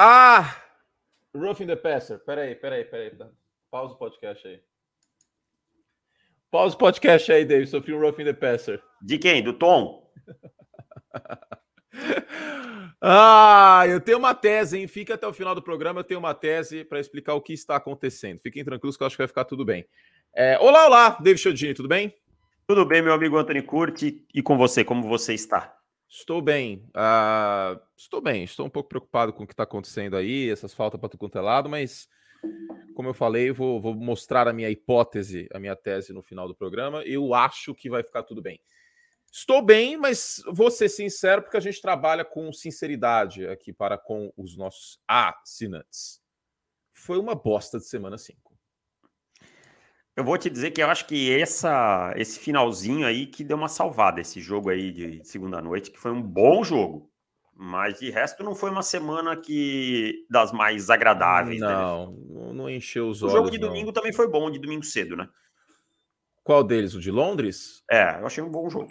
Ah! Roughing the Passer. Peraí, peraí, peraí. Pausa o podcast aí. Pausa o podcast aí, David. Sofri um Roughing the Passer. De quem? Do Tom? ah, eu tenho uma tese, hein? Fica até o final do programa. Eu tenho uma tese para explicar o que está acontecendo. Fiquem tranquilos que eu acho que vai ficar tudo bem. É, olá, olá, David Chodini, tudo bem? Tudo bem, meu amigo Anthony Curti. E com você, como você está? Estou bem. Uh, estou bem. Estou um pouco preocupado com o que está acontecendo aí, essas faltas para tudo quanto é lado, mas como eu falei, vou, vou, mostrar a minha hipótese, a minha tese no final do programa. Eu acho que vai ficar tudo bem. Estou bem, mas vou ser sincero, porque a gente trabalha com sinceridade aqui para com os nossos assinantes. Foi uma bosta de semana 5. Eu vou te dizer que eu acho que essa, esse finalzinho aí que deu uma salvada, esse jogo aí de segunda noite, que foi um bom jogo. Mas de resto não foi uma semana que das mais agradáveis. Né? Não, né? não encheu os olhos. O jogo de domingo não. também foi bom, de domingo cedo, né? Qual deles? O de Londres? É, eu achei um bom jogo.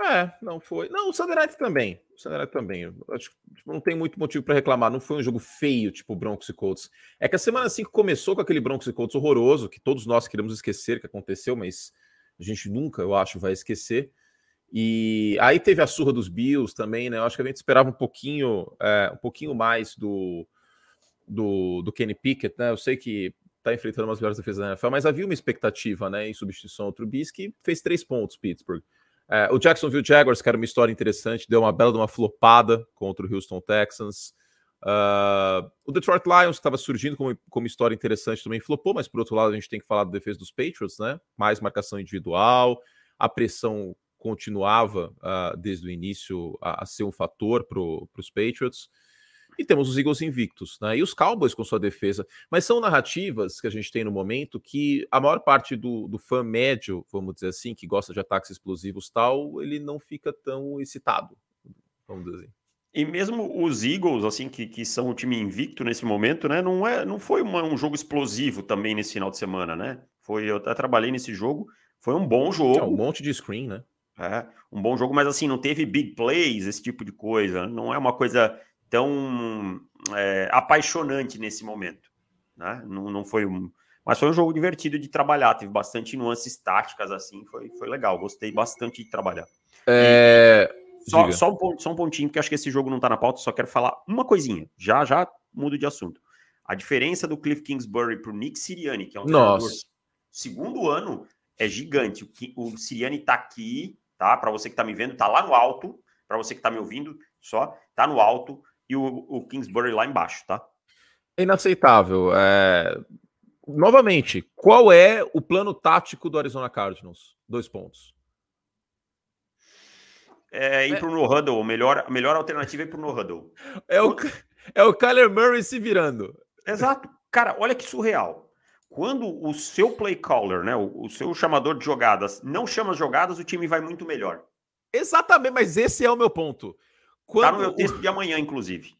É, não foi. Não, o Sunday também. O Sunday também. acho tipo, não tem muito motivo para reclamar. Não foi um jogo feio, tipo Broncos e Colts. É que a semana 5 começou com aquele Broncos e Colts horroroso, que todos nós queremos esquecer que aconteceu, mas a gente nunca, eu acho, vai esquecer. E aí teve a surra dos Bills também, né? Eu acho que a gente esperava um pouquinho, é, um pouquinho mais do, do, do Kenny Pickett, né? Eu sei que tá enfrentando umas melhores defesas da NFL, mas havia uma expectativa, né? Em substituição ao Trubisky, fez três pontos, Pittsburgh. É, o Jacksonville Jaguars, que era uma história interessante, deu uma bela de uma flopada contra o Houston Texans. Uh, o Detroit Lions, que estava surgindo como, como história interessante, também flopou, mas por outro lado a gente tem que falar da defesa dos Patriots, né? Mais marcação individual, a pressão continuava uh, desde o início a, a ser um fator para os Patriots. E temos os Eagles invictos, né? E os Cowboys com sua defesa. Mas são narrativas que a gente tem no momento que a maior parte do, do fã médio, vamos dizer assim, que gosta de ataques explosivos tal, ele não fica tão excitado, vamos dizer assim. E mesmo os Eagles, assim, que, que são o time invicto nesse momento, né? Não, é, não foi uma, um jogo explosivo também nesse final de semana, né? Foi, eu até trabalhei nesse jogo, foi um bom jogo. É um monte de screen, né? É, um bom jogo, mas assim, não teve big plays, esse tipo de coisa. Não é uma coisa tão é, apaixonante nesse momento. Né? Não, não foi um. Mas foi um jogo divertido de trabalhar, teve bastante nuances táticas, assim, foi, foi legal, gostei bastante de trabalhar. É... Só, só, um, só um pontinho, porque acho que esse jogo não tá na pauta, só quero falar uma coisinha, já já mudo de assunto. A diferença do Cliff Kingsbury pro Nick Siriani, que é um treinador segundo ano, é gigante. O, o Siriani tá aqui, tá? Para você que tá me vendo, tá lá no alto. Para você que tá me ouvindo, só tá no alto e o, o Kingsbury lá embaixo, tá? É inaceitável. É... Novamente, qual é o plano tático do Arizona Cardinals? Dois pontos. É ir é... pro no huddle. Melhor, a melhor alternativa é ir pro no huddle. É o, é o Kyler Murray se virando. Exato. Cara, olha que surreal. Quando o seu play caller, né, o, o seu chamador de jogadas, não chama as jogadas, o time vai muito melhor. Exatamente, mas esse é o meu ponto. Quando tá no meu texto de amanhã, inclusive.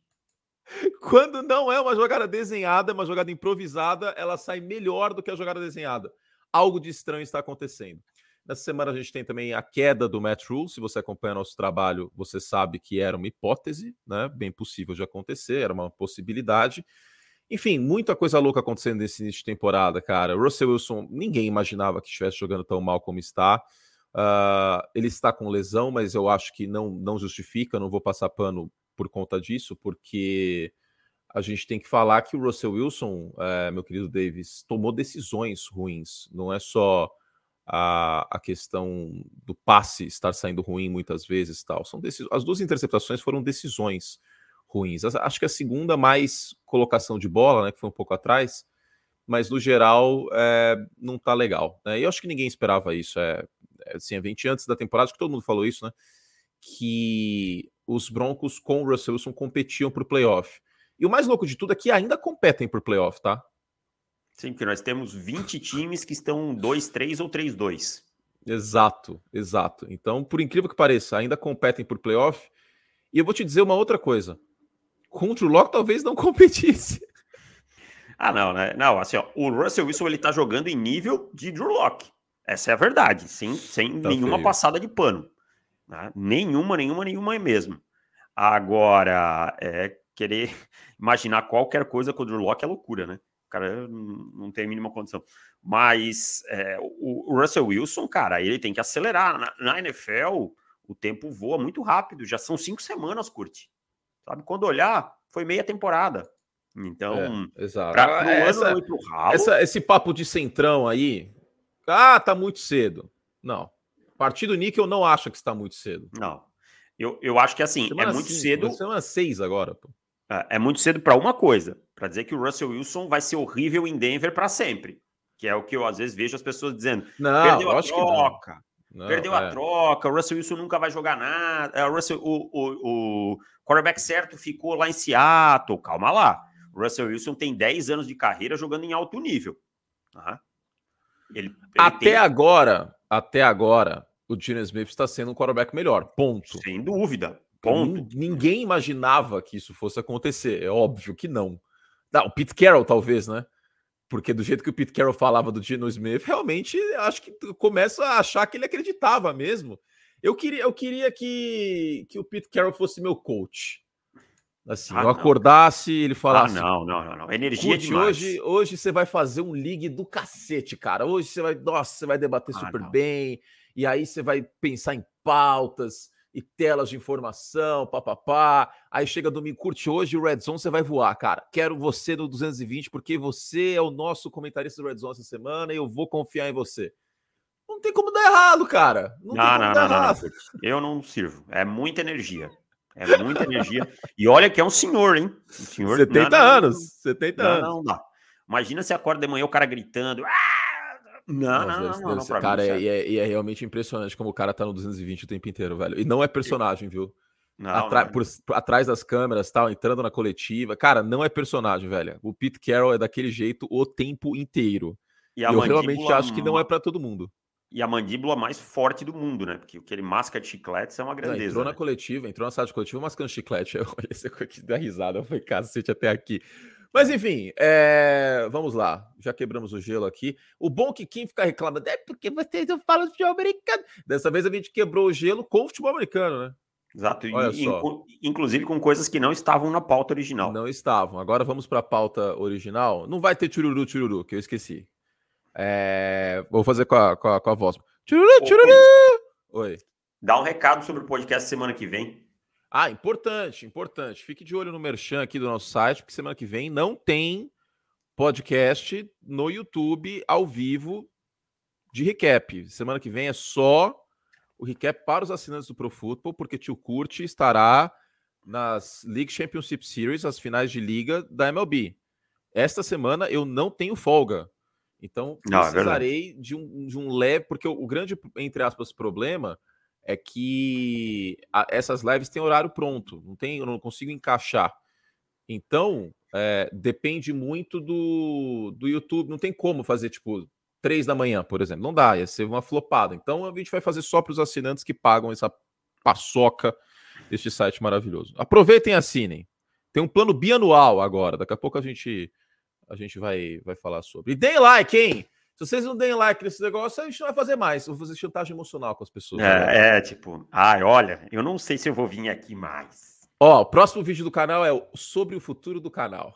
Quando não é uma jogada desenhada, é uma jogada improvisada, ela sai melhor do que a jogada desenhada. Algo de estranho está acontecendo. Nessa semana a gente tem também a queda do Matt Rule. Se você acompanha nosso trabalho, você sabe que era uma hipótese, né? Bem possível de acontecer, era uma possibilidade. Enfim, muita coisa louca acontecendo nesse início de temporada, cara. Russell Wilson, ninguém imaginava que estivesse jogando tão mal como está. Uh, ele está com lesão, mas eu acho que não, não justifica, não vou passar pano por conta disso, porque a gente tem que falar que o Russell Wilson, é, meu querido Davis, tomou decisões ruins. Não é só a, a questão do passe estar saindo ruim muitas vezes tal. São as duas interceptações foram decisões ruins. Acho que a segunda mais colocação de bola, né, que foi um pouco atrás, mas no geral é, não tá legal. Né? E eu acho que ninguém esperava isso. É, assim, 20 antes da temporada, acho que todo mundo falou isso, né? Que os Broncos com o Russell Wilson competiam por playoff. E o mais louco de tudo é que ainda competem por playoff, tá? Sim, porque nós temos 20 times que estão 2-3 ou 3-2. Exato, exato. Então, por incrível que pareça, ainda competem por playoff. E eu vou te dizer uma outra coisa. Contra o Locke talvez não competisse. Ah, não, né? Não, assim, ó, o Russell Wilson ele tá jogando em nível de Drew Locke. Essa é a verdade, sem, sem tá nenhuma feio. passada de pano. Né? Nenhuma, nenhuma, nenhuma mesmo. Agora, é querer imaginar qualquer coisa com o Drew Locke é loucura, né? O cara não tem a mínima condição. Mas é, o, Russell Wilson, cara, ele tem que acelerar. Na, na, NFL, o tempo voa muito rápido. Já são cinco semanas, curte. Sabe? Quando olhar, foi meia temporada. Então, é, exato. Pra, é, essa, ralo, essa, esse papo de centrão aí, ah, tá muito cedo. Não. Partido Níquel não acha que está muito cedo. Não. Eu, eu acho que assim, semana é muito cinco, cedo. Semana seis agora, pô. É, é muito cedo para uma coisa, para dizer que o Russell Wilson vai ser horrível em Denver para sempre, que é o que eu às vezes vejo as pessoas dizendo. Não, perdeu a troca, não, perdeu é. a troca, o Russell Wilson nunca vai jogar nada, é, o, Russell, o, o, o quarterback certo ficou lá em Seattle, calma lá. O Russell Wilson tem 10 anos de carreira jogando em alto nível. Uhum. Ele, ele até tem... agora, até agora, o Gene Smith está sendo um quarterback melhor. Ponto. Sem dúvida. Ponto. Ninguém imaginava que isso fosse acontecer. É óbvio que não. Não, o Pete Carroll, talvez, né? Porque do jeito que o Pete Carroll falava do Geno Smith, realmente acho que começo a achar que ele acreditava mesmo. Eu queria, eu queria que, que o Pete Carroll fosse meu coach. Assim, ah, eu acordasse, ele falasse. Ah, não, não, não, não. Energia demais. Hoje, hoje você vai fazer um ligue do cacete, cara. Hoje você vai, nossa, você vai debater ah, super não. bem. E aí você vai pensar em pautas e telas de informação, papapá. Aí chega domingo, curte hoje o Red Zone, você vai voar, cara. Quero você no 220, porque você é o nosso comentarista do Red Zone essa semana e eu vou confiar em você. Não tem como dar errado, cara. Não, não, não, não, não, Eu não sirvo. É muita energia. É muita energia. E olha que é um senhor, hein? Um senhor. 70 não, anos. 70 não, anos. Não, não. Imagina se acorda de manhã o cara gritando. Ah! Não, não, não, não, não, Cara, é, é, é, realmente impressionante como o cara tá no 220 o tempo inteiro, velho. E não é personagem, viu? Não, Atra não. Por, atrás das câmeras, tal, entrando na coletiva. Cara, não é personagem, velho. O Pete Carroll é daquele jeito o tempo inteiro. E, e eu realmente acho que não é para todo mundo. E a mandíbula mais forte do mundo, né? Porque aquele masca de chicletes é uma grandeza. Não, entrou né? na coletiva, entrou na sala de coletiva mascando chiclete. Eu olhei esse aqui da risada. Falei, cacete, até aqui. Mas enfim, é... vamos lá. Já quebramos o gelo aqui. O bom é que quem fica reclamando é porque vocês não falam de futebol americano. Dessa vez a gente quebrou o gelo com o futebol americano, né? Exato. Olha e, só. Inclusive com coisas que não estavam na pauta original. Não estavam. Agora vamos para a pauta original. Não vai ter chururu, chururu, que eu esqueci. É... Vou fazer com a, com a, com a voz. Chururu, chururu! Oi. Dá um recado sobre o podcast semana que vem. Ah, importante, importante. Fique de olho no merchan aqui do nosso site, porque semana que vem não tem podcast no YouTube ao vivo de recap. Semana que vem é só o recap para os assinantes do Pro Football, porque Tio Curte estará nas League Championship Series, as finais de liga da MLB. Esta semana eu não tenho folga. Então, ah, é precisarei de, um, de um leve, porque o, o grande, entre aspas, problema é que a, essas lives têm horário pronto, não tem, eu não consigo encaixar. Então, é, depende muito do, do YouTube, não tem como fazer tipo três da manhã, por exemplo, não dá, ia ser uma flopada. Então, a gente vai fazer só para os assinantes que pagam essa paçoca deste site maravilhoso. Aproveitem e assinem. Tem um plano bianual agora, daqui a pouco a gente a gente vai, vai falar sobre. E deem like, hein? Se vocês não deem like nesse negócio, a gente não vai fazer mais. Vou fazer chantagem emocional com as pessoas. É, é tipo, ai, olha, eu não sei se eu vou vir aqui mais. Ó, o próximo vídeo do canal é sobre o futuro do canal.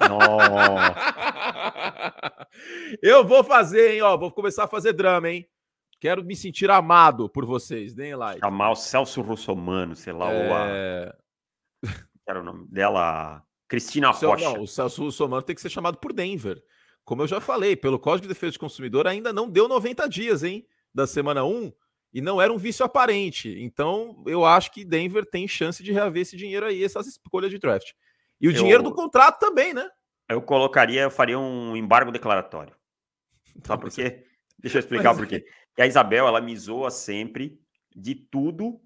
eu vou fazer, hein? Ó, vou começar a fazer drama, hein? Quero me sentir amado por vocês. Deem like. Chamar o Celso Russomano, sei lá, é... ou a. É. Era o nome dela. Cristina Rocha. Não, o Celso Russomano tem que ser chamado por Denver. Como eu já falei, pelo Código de Defesa do Consumidor ainda não deu 90 dias, hein? Da semana 1 e não era um vício aparente. Então, eu acho que Denver tem chance de reaver esse dinheiro aí, essas escolhas de draft. E o eu, dinheiro do contrato também, né? Eu colocaria, eu faria um embargo declaratório. Sabe por quê? Deixa eu explicar Mas... por quê. E a Isabel, ela me zoa sempre de tudo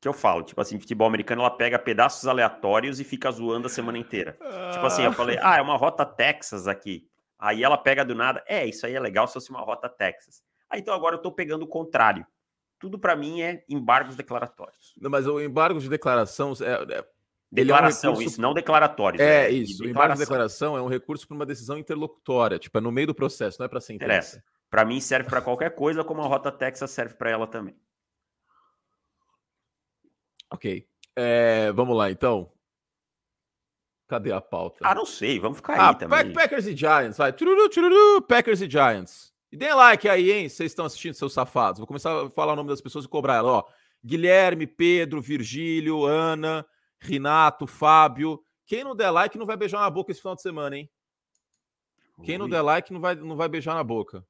que eu falo. Tipo assim, futebol americano, ela pega pedaços aleatórios e fica zoando a semana inteira. Ah. Tipo assim, eu falei, ah, é uma rota Texas aqui. Aí ela pega do nada, é, isso aí é legal se fosse uma rota Texas. Aí então agora eu estou pegando o contrário. Tudo para mim é embargos declaratórios. Não, mas o embargo de declaração é, é... Declaração, é um recurso... isso, não declaratórios. É, é isso. O embargo de declaração é um recurso para uma decisão interlocutória, tipo, é no meio do processo, não é para sentença. Para mim serve para qualquer coisa, como a rota Texas serve para ela também. Ok. É, vamos lá, então. Cadê a pauta? Ah, não sei, vamos ficar ah, aí também. Packers e Giants, vai. Tururu, tururu, Packers e Giants. E deem like aí, hein? Vocês estão assistindo, seus safados. Vou começar a falar o nome das pessoas e cobrar ela. Ó, Guilherme, Pedro, Virgílio, Ana, Renato, Fábio. Quem não der like não vai beijar na boca esse final de semana, hein? Quem não der like não vai, não vai beijar na boca.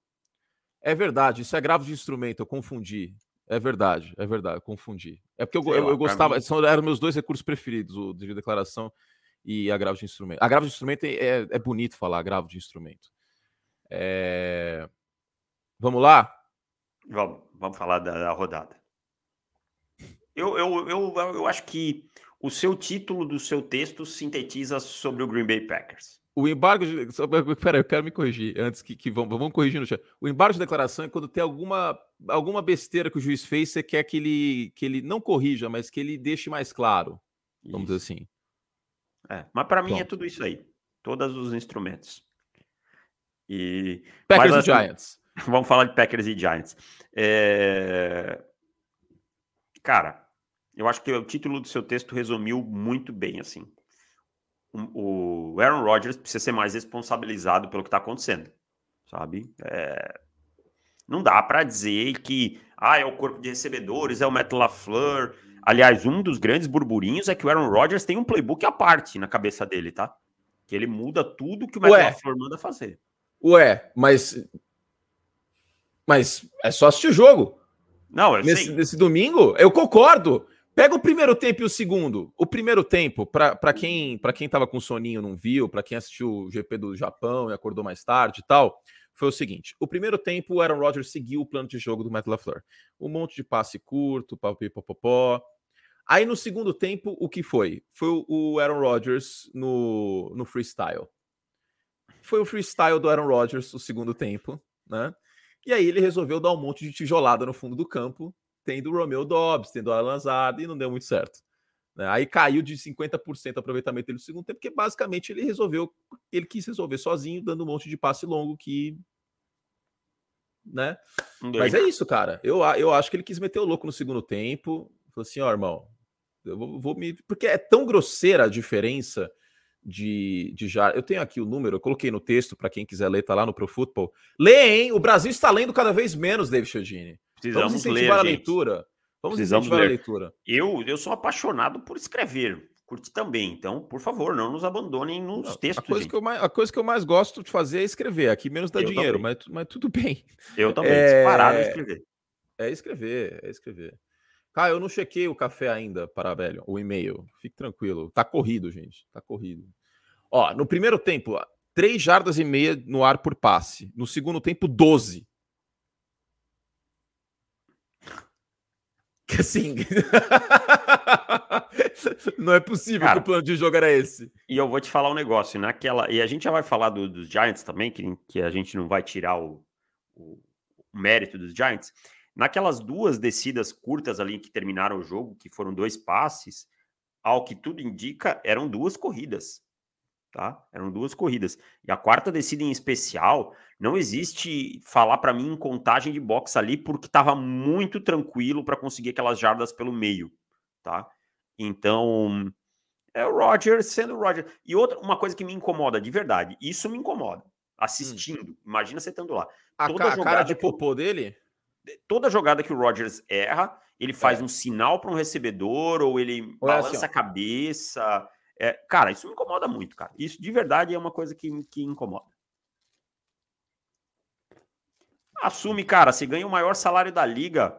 É verdade, isso é grave de instrumento, eu confundi. É verdade, é verdade, confundi. É porque eu, eu, eu gostava, são, eram meus dois recursos preferidos, o de declaração e agravo de instrumento. Agravo de instrumento é, é, é bonito falar, agravo de instrumento. É... Vamos lá? Vamos, vamos falar da, da rodada. Eu, eu, eu, eu acho que o seu título do seu texto sintetiza sobre o Green Bay Packers. O embargo de. Peraí, eu quero me corrigir antes que, que vamos, vamos corrigir no chat. O embargo de declaração é quando tem alguma, alguma besteira que o juiz fez, você quer que ele, que ele não corrija, mas que ele deixe mais claro. Vamos isso. dizer assim. É, mas para mim é tudo isso aí. Todos os instrumentos. E. Packers mas, e assim, Giants. Vamos falar de Packers e Giants. É... Cara, eu acho que o título do seu texto resumiu muito bem, assim o Aaron Rodgers precisa ser mais responsabilizado pelo que está acontecendo, sabe? É... Não dá para dizer que ah, é o corpo de recebedores, é o Matt LaFleur. Aliás, um dos grandes burburinhos é que o Aaron Rodgers tem um playbook à parte na cabeça dele, tá? Que ele muda tudo que o Matt Ué. LaFleur manda fazer. Ué, mas mas é só assistir o jogo. Não, eu nesse, nesse domingo, eu concordo. Pega o primeiro tempo e o segundo. O primeiro tempo, para quem para quem tava com soninho não viu, para quem assistiu o GP do Japão e acordou mais tarde e tal, foi o seguinte: o primeiro tempo o Aaron Rodgers seguiu o plano de jogo do Matt LaFleur. Um monte de passe curto, papipopopó. Aí no segundo tempo, o que foi? Foi o Aaron Rodgers no, no freestyle. Foi o freestyle do Aaron Rodgers o segundo tempo, né? E aí ele resolveu dar um monte de tijolada no fundo do campo tendo o Romeo Dobbs, tendo o Alan Lazard, e não deu muito certo. Né? Aí caiu de 50% o aproveitamento dele no segundo tempo, porque basicamente ele resolveu, ele quis resolver sozinho, dando um monte de passe longo que. Né? Mas é isso, cara. Eu, eu acho que ele quis meter o louco no segundo tempo. Falou assim: ó, oh, irmão, eu vou, vou me. Porque é tão grosseira a diferença de, de já. Eu tenho aqui o número, eu coloquei no texto para quem quiser ler, tá lá no Pro Football. Lê, hein? O Brasil está lendo cada vez menos, David Chodini. Precisamos Vamos incentivar ler, a leitura. Vamos Precisamos incentivar ler. a leitura. Eu, eu sou apaixonado por escrever. Curte também. Então, por favor, não nos abandonem nos textos. A coisa, que eu mais, a coisa que eu mais gosto de fazer é escrever. Aqui menos dá eu dinheiro, mas, mas tudo bem. Eu também, é... disparado escrever. É escrever, é escrever. Cara, eu não chequei o café ainda para velho, o e-mail. Fique tranquilo. Tá corrido, gente. Tá corrido. Ó, no primeiro tempo, 3 jardas e meia no ar por passe. No segundo tempo, 12. Que assim. não é possível Cara, que o plano de jogo era esse. E eu vou te falar um negócio, naquela. E a gente já vai falar do, dos Giants também, que, que a gente não vai tirar o, o, o mérito dos Giants. Naquelas duas descidas curtas ali que terminaram o jogo, que foram dois passes, ao que tudo indica, eram duas corridas tá? Eram duas corridas. E a quarta descida em especial, não existe falar para mim em contagem de box ali, porque estava muito tranquilo para conseguir aquelas jardas pelo meio, tá? Então, é o Roger sendo o Roger. E outra, uma coisa que me incomoda de verdade, isso me incomoda, assistindo. Hum. Imagina você estando lá. A, Toda ca cara de popô dele? Toda jogada que o Rogers erra, ele faz é. um sinal para um recebedor, ou ele ou balança é assim, a cabeça é, cara, isso me incomoda muito, cara. Isso de verdade é uma coisa que, que incomoda. Assume, cara, se ganha o maior salário da liga,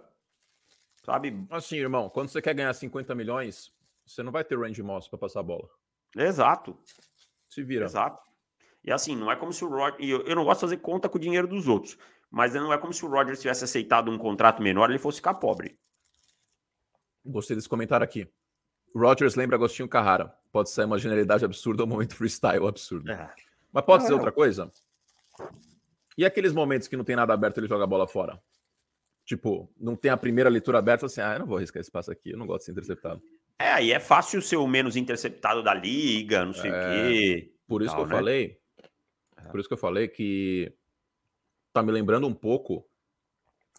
sabe? Assim, irmão, quando você quer ganhar 50 milhões, você não vai ter range moss para passar a bola. Exato. Se vira. Exato. E assim, não é como se o Roger. Eu, eu não gosto de fazer conta com o dinheiro dos outros, mas não é como se o Roger tivesse aceitado um contrato menor e ele fosse ficar pobre. Gostei desse comentário aqui. Rogers lembra Agostinho Carrara. Pode ser uma genialidade absurda ou um momento freestyle absurdo. É. Mas pode ser outra coisa? E aqueles momentos que não tem nada aberto, ele joga a bola fora? Tipo, não tem a primeira leitura aberta, assim, ah, eu não vou arriscar esse passo aqui, eu não gosto de ser interceptado. É, aí é fácil ser o menos interceptado da liga, não sei é, o quê. Por isso tal, que eu né? falei, é. por isso que eu falei que tá me lembrando um pouco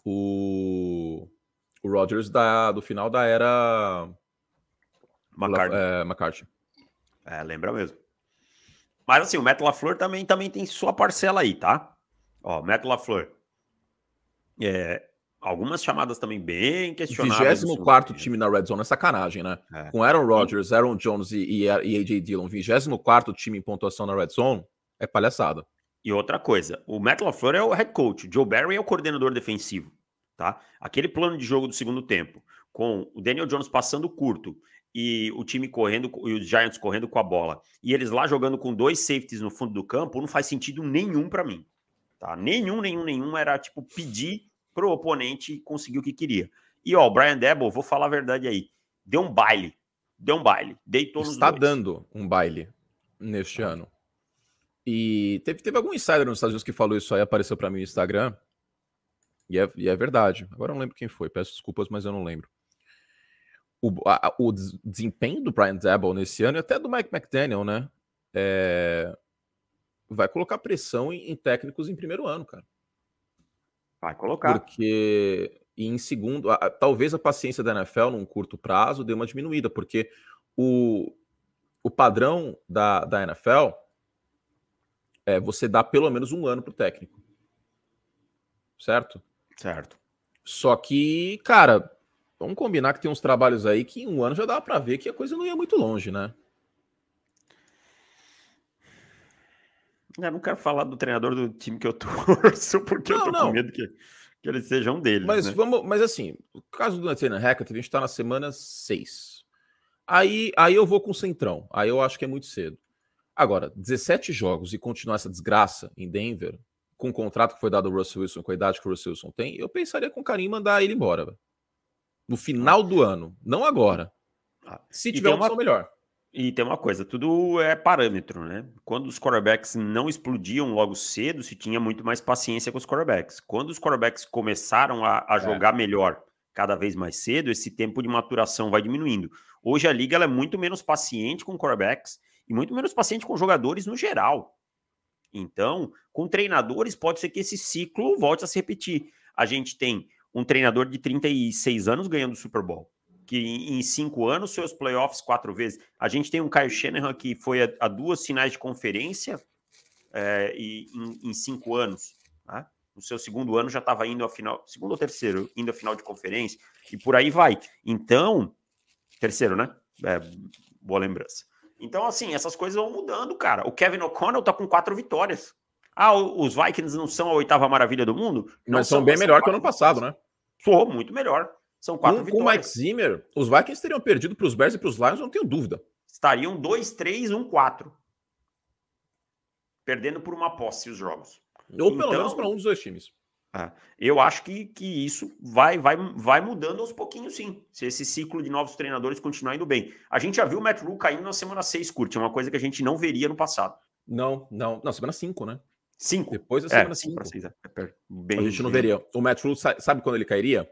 o, o Rodgers da, do final da era McCarthy. É, McCarthy. É, lembra mesmo. Mas assim, o Matt LaFleur também, também tem sua parcela aí, tá? Ó, Matt LaFleur. É, algumas chamadas também bem questionáveis. 24 time na Red Zone é sacanagem, né? É. Com Aaron Rodgers, Aaron Jones e, e, e AJ Dillon, 24 time em pontuação na Red Zone, é palhaçada. E outra coisa, o Matt LaFleur é o head coach, Joe Barry é o coordenador defensivo, tá? Aquele plano de jogo do segundo tempo, com o Daniel Jones passando curto e o time correndo, e os Giants correndo com a bola, e eles lá jogando com dois safeties no fundo do campo, não faz sentido nenhum para mim. Tá? Nenhum, nenhum, nenhum era tipo pedir pro oponente conseguir o que queria. E ó, o Brian Debo, vou falar a verdade aí, deu um baile, deu um baile, deitou Está dois. dando um baile neste ano. E teve, teve algum insider nos Estados Unidos que falou isso aí, apareceu para mim no Instagram. E é, e é verdade. Agora eu não lembro quem foi, peço desculpas, mas eu não lembro o, a, o desempenho do Brian Dabble nesse ano e até do Mike McDaniel, né? É, vai colocar pressão em, em, técnicos em primeiro ano, cara. Vai colocar. Porque em segundo, a, talvez a paciência da NFL num curto prazo dê uma diminuída, porque o, o padrão da, da NFL é você dar pelo menos um ano pro técnico. Certo? Certo. Só que, cara, Vamos combinar que tem uns trabalhos aí que em um ano já dava para ver que a coisa não ia muito longe, né? Eu não quero falar do treinador do time que eu torço, porque não, eu tô não. com medo que, que eles sejam deles. Mas né? vamos, mas assim, o caso do Nathaniel Hackett, a gente tá na semana 6. Aí, aí eu vou com o Centrão. Aí eu acho que é muito cedo. Agora, 17 jogos e continuar essa desgraça em Denver, com o contrato que foi dado ao Russell Wilson, com a idade que o Russell Wilson tem, eu pensaria com carinho mandar ele embora. Véio no final do ano, não agora. Ah, Se tiver uma opção melhor. E tem uma coisa, tudo é parâmetro, né? Quando os quarterbacks não explodiam logo cedo, se tinha muito mais paciência com os quarterbacks. Quando os quarterbacks começaram a, a é. jogar melhor cada vez mais cedo, esse tempo de maturação vai diminuindo. Hoje a liga é muito menos paciente com quarterbacks e muito menos paciente com jogadores no geral. Então, com treinadores, pode ser que esse ciclo volte a se repetir. A gente tem um treinador de 36 anos ganhando o Super Bowl. Que em cinco anos, seus playoffs quatro vezes. A gente tem um Kyle Shanahan que foi a, a duas finais de conferência é, e, em, em, cinco anos. Né? No seu segundo ano já estava indo a final, segundo ou terceiro, indo a final de conferência, e por aí vai. Então, terceiro, né? É, boa lembrança. Então, assim, essas coisas vão mudando, cara. O Kevin O'Connell tá com quatro vitórias. Ah, os Vikings não são a oitava maravilha do mundo? Não Mas são, são bem melhor que o ano passado, né? Pô, muito melhor. São quatro com, vitórias. Com o Mike Zimmer, os Vikings teriam perdido para os Bears e para os Lions, não tenho dúvida. Estariam 2, 3, 1, 4. Perdendo por uma posse os jogos. Ou então, pelo menos para um dos dois times. É, eu acho que, que isso vai, vai, vai mudando aos pouquinhos, sim. Se esse ciclo de novos treinadores continuar indo bem. A gente já viu o Matt Rule caindo na semana 6, curte. É uma coisa que a gente não veria no passado. Não, não. Não, semana 5, né? Cinco. Depois da semana 5. É, é, bem, a gente não veria. O Matt Rule, sabe quando ele cairia?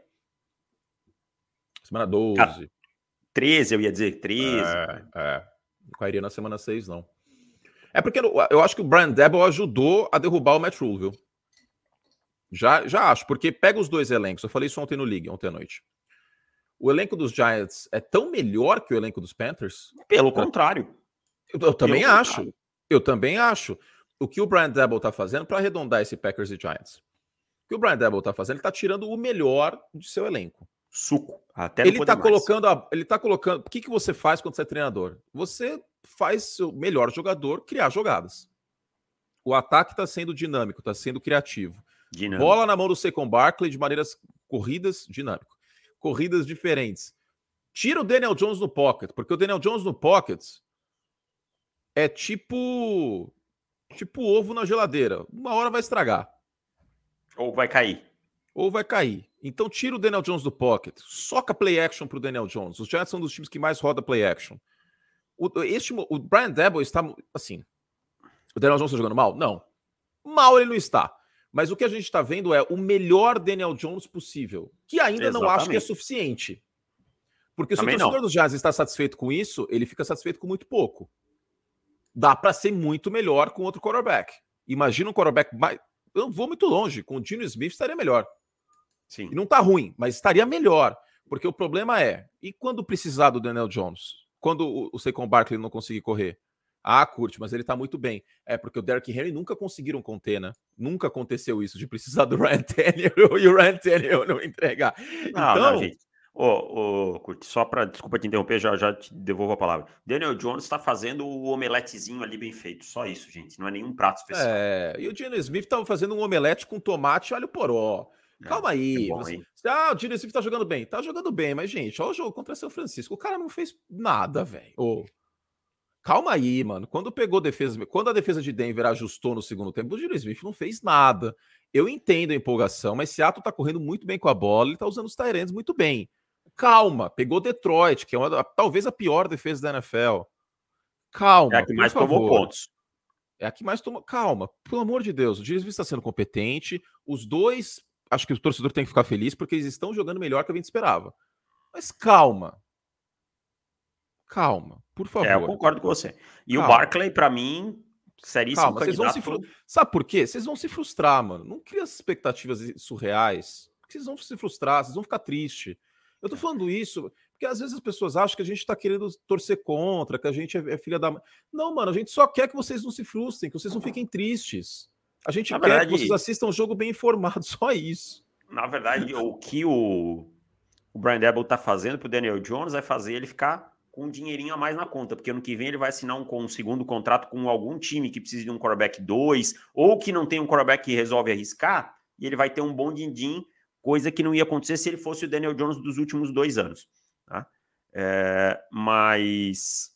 Semana 12. Ah, 13, eu ia dizer. 13. É, é. Não cairia na semana 6, não. É porque eu acho que o Brian Debo ajudou a derrubar o Matt Rule, viu? Já, já acho, porque pega os dois elencos. Eu falei isso ontem no League, ontem à noite. O elenco dos Giants é tão melhor que o elenco dos Panthers? Pelo contrário. Eu, eu também Pelo acho. Contrário. Eu também acho o que o Brian Debo está fazendo para arredondar esse Packers e Giants? O que o Brian Debo está fazendo? Ele está tirando o melhor de seu elenco. Suco. Até ele está colocando. A, ele está colocando. O que, que você faz quando você é treinador? Você faz seu melhor jogador criar jogadas. O ataque está sendo dinâmico, está sendo criativo. Dinâmico. Bola na mão do Secon Barkley de maneiras corridas, dinâmico. Corridas diferentes. Tira o Daniel Jones no pocket, porque o Daniel Jones no pocket é tipo Tipo ovo na geladeira. Uma hora vai estragar. Ou vai cair. Ou vai cair. Então tira o Daniel Jones do pocket. Soca play action pro Daniel Jones. Os Giants são dos times que mais roda play action. O, este, o Brian Debo está assim. O Daniel Jones está jogando mal? Não. Mal ele não está. Mas o que a gente está vendo é o melhor Daniel Jones possível. Que ainda Exatamente. não acho que é suficiente. Porque Também se o torcedor dos Giants está satisfeito com isso, ele fica satisfeito com muito pouco dá para ser muito melhor com outro quarterback. Imagina um quarterback mais. Eu não vou muito longe, com o Dino Smith estaria melhor. Sim. E não tá ruim, mas estaria melhor. Porque o problema é, e quando precisar do Daniel Jones? Quando o, Saquon Barkley não conseguir correr? Ah, curte, mas ele tá muito bem. É porque o Derrick Henry nunca conseguiram conter, né? Nunca aconteceu isso de precisar do Ryan Tannehill e o Ryan Tannehill não entregar. Não, então, não, gente. Ô, Curti, só para desculpa te interromper, já, já te devolvo a palavra. Daniel Jones está fazendo o omeletezinho ali bem feito. Só isso, gente. Não é nenhum prato especial. É, e o Geno Smith estava fazendo um omelete com tomate e alho poró. É, Calma aí. É bom, você... Ah, o Geno Smith tá jogando bem. Tá jogando bem, mas, gente, olha o jogo contra São Francisco. O cara não fez nada, velho. Oh. Calma aí, mano. Quando pegou defesa, quando a defesa de Denver ajustou no segundo tempo, o Geno Smith não fez nada. Eu entendo a empolgação, mas Seattle tá correndo muito bem com a bola, ele tá usando os Tyrands muito bem. Calma, pegou Detroit, que é uma, talvez a pior defesa da NFL. Calma. É a que mais tomou pontos. É a que mais tomou. Calma, pelo amor de Deus. O Geno Smith está sendo competente. Os dois, acho que o torcedor tem que ficar feliz porque eles estão jogando melhor que a gente esperava. Mas calma, Calma, por favor. É, eu concordo com você. E Calma. o Barclay, para mim, seríssimo Calma, vocês vão se fru... Sabe por quê? Vocês vão se frustrar, mano. Não cria expectativas surreais. Vocês vão se frustrar, vocês vão ficar tristes. Eu tô falando isso porque às vezes as pessoas acham que a gente tá querendo torcer contra, que a gente é, é filha da. Não, mano, a gente só quer que vocês não se frustrem, que vocês não fiquem tristes. A gente Na quer verdade, que vocês assistam um jogo bem informado, só isso. Na verdade, o que o, o Brian Debble tá fazendo pro Daniel Jones é fazer ele ficar com um dinheirinho a mais na conta, porque ano que vem ele vai assinar um, um segundo contrato com algum time que precise de um quarterback 2, ou que não tem um quarterback que resolve arriscar, e ele vai ter um bom din-din, coisa que não ia acontecer se ele fosse o Daniel Jones dos últimos dois anos. Tá? É, mas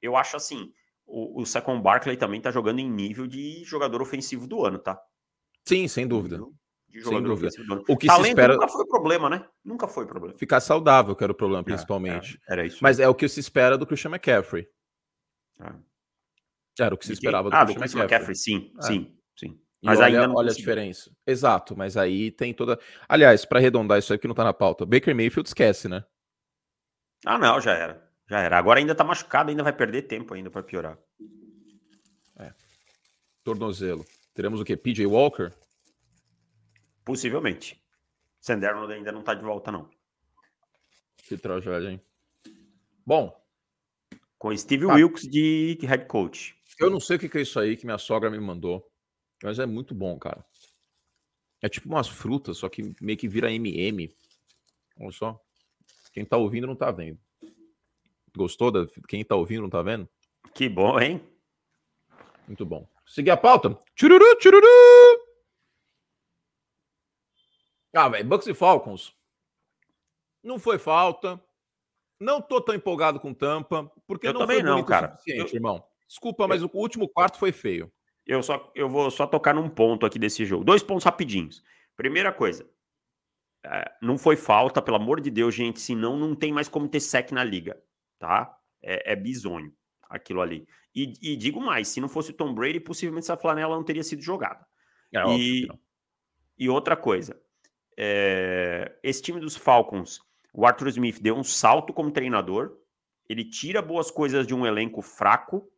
eu acho assim, o, o Saquon Barkley também tá jogando em nível de jogador ofensivo do ano, tá? Sim, sem dúvida de jogador O que Talento se espera... nunca foi problema, né? Nunca foi problema. Ficar saudável, que era o problema, é, principalmente. É, era isso. Mas é o que se espera do Christian McCaffrey. É. Era o que se esperava do, ah, Christian, do Christian McCaffrey. McCaffrey. Sim, é. sim, sim. Mas olha, olha a diferença. Exato, mas aí tem toda. Aliás, para arredondar isso aí que não tá na pauta, Baker Mayfield esquece, né? Ah, não, já era. Já era. Agora ainda tá machucado, ainda vai perder tempo ainda para piorar. É. Tornozelo. Teremos o quê? PJ Walker? Possivelmente. Senderno ainda não tá de volta, não. Que tragédia, hein? Bom. Com Steve tá. Wilkes de head coach. Eu não sei o que é isso aí que minha sogra me mandou, mas é muito bom, cara. É tipo umas frutas, só que meio que vira MM. Olha só. Quem tá ouvindo não tá vendo. Gostou da. Quem tá ouvindo não tá vendo? Que bom, hein? Muito bom. Seguir a pauta. Tchururu, tchururu! Ah, velho, Bucks e Falcons. Não foi falta. Não tô tão empolgado com Tampa, porque eu não também foi não, cara. Eu... irmão. Desculpa, mas eu... o último quarto foi feio. Eu só eu vou só tocar num ponto aqui desse jogo. Dois pontos rapidinhos. Primeira coisa, é, não foi falta, pelo amor de Deus, gente, senão não tem mais como ter sec na liga, tá? É, é bizonho aquilo ali. E, e, digo mais, se não fosse o Tom Brady, possivelmente essa flanela não teria sido jogada. É, e, e outra coisa, é, esse time dos Falcons, o Arthur Smith deu um salto como treinador, ele tira boas coisas de um elenco fraco,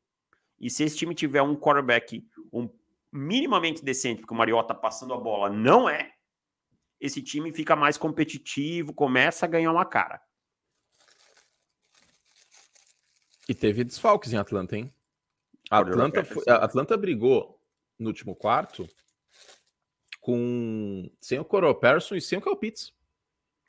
e se esse time tiver um quarterback um, minimamente decente, porque o Mariota passando a bola não é, esse time fica mais competitivo, começa a ganhar uma cara. E teve desfalques em Atlanta, hein? A Atlanta, foi, Atlanta brigou no último quarto com sem o Coro Persson e sem o Kyle Pitts.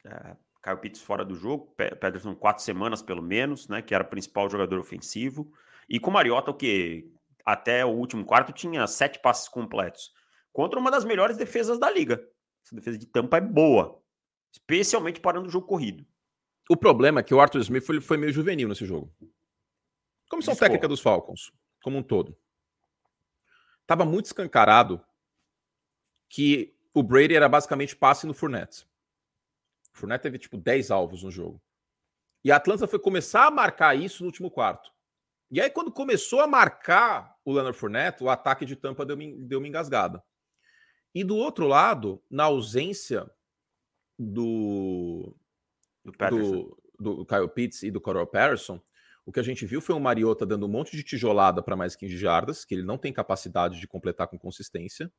É, Kyle Pitts fora do jogo, Pederson quatro semanas pelo menos, né? Que era o principal jogador ofensivo. E com o Mariota, o que até o último quarto tinha sete passes completos. Contra uma das melhores defesas da liga. Essa defesa de tampa é boa. Especialmente parando o jogo corrido. O problema é que o Arthur Smith foi, foi meio juvenil nesse jogo. Comissão técnica dos Falcons, como um todo. Tava muito escancarado que o Brady era basicamente passe no Fournette. O Fournette teve tipo 10 alvos no jogo. E a Atlanta foi começar a marcar isso no último quarto. E aí, quando começou a marcar o Leonard Fournette, o ataque de tampa deu, deu uma engasgada. E do outro lado, na ausência do, do, do, do Kyle Pitts e do Coral Patterson, o que a gente viu foi o Mariota dando um monte de tijolada para mais 15 jardas, que ele não tem capacidade de completar com consistência.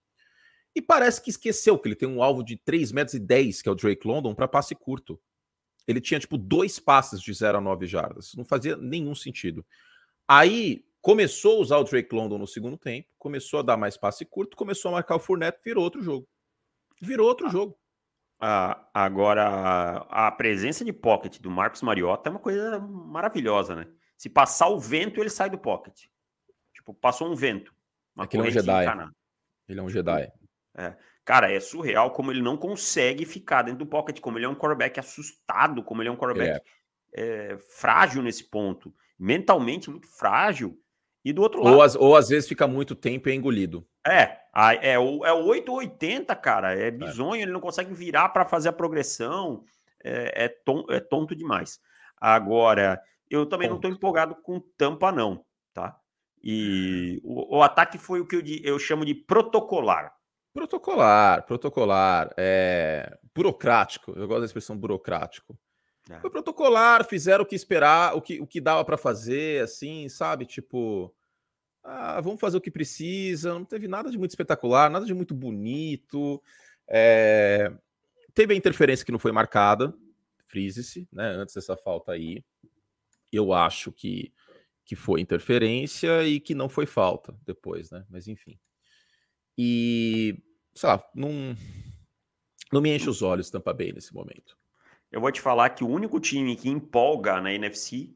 E parece que esqueceu que ele tem um alvo de 3 metros e 10, que é o Drake London, para passe curto. Ele tinha, tipo, dois passes de 0 a 9 jardas. Não fazia nenhum sentido. Aí, Começou a usar o Drake London no segundo tempo, começou a dar mais passe curto, começou a marcar o Fournette, virou outro jogo. Virou outro ah, jogo. Ah, agora, a presença de pocket do Marcos Mariota é uma coisa maravilhosa, né? Se passar o vento, ele sai do pocket. Tipo, passou um vento. Uma é ele é um Jedi. Ele é um Jedi. É. Cara, é surreal como ele não consegue ficar dentro do pocket, como ele é um quarterback assustado, como ele é um quarterback é. É, frágil nesse ponto. Mentalmente muito frágil. E do outro lado. Ou, as, ou às vezes fica muito tempo e é engolido. É, é o, é o 880, cara. É, é bizonho, é. ele não consegue virar para fazer a progressão. É, é, ton, é tonto demais. Agora, eu também Ponto. não estou empolgado com Tampa, não, tá? E o, o, ataque foi o que eu, eu chamo de protocolar. Protocolar, protocolar, é burocrático. Eu gosto da expressão burocrático. É. Foi protocolar, fizeram o que esperar, o que, o que dava para fazer, assim, sabe? Tipo, ah, vamos fazer o que precisa. Não teve nada de muito espetacular, nada de muito bonito. É... Teve a interferência que não foi marcada, frise-se, né? Antes dessa falta aí. Eu acho que, que foi interferência e que não foi falta depois, né? Mas enfim. E, sei lá, não, não me enche os olhos Tampa Bay nesse momento. Eu vou te falar que o único time que empolga na NFC,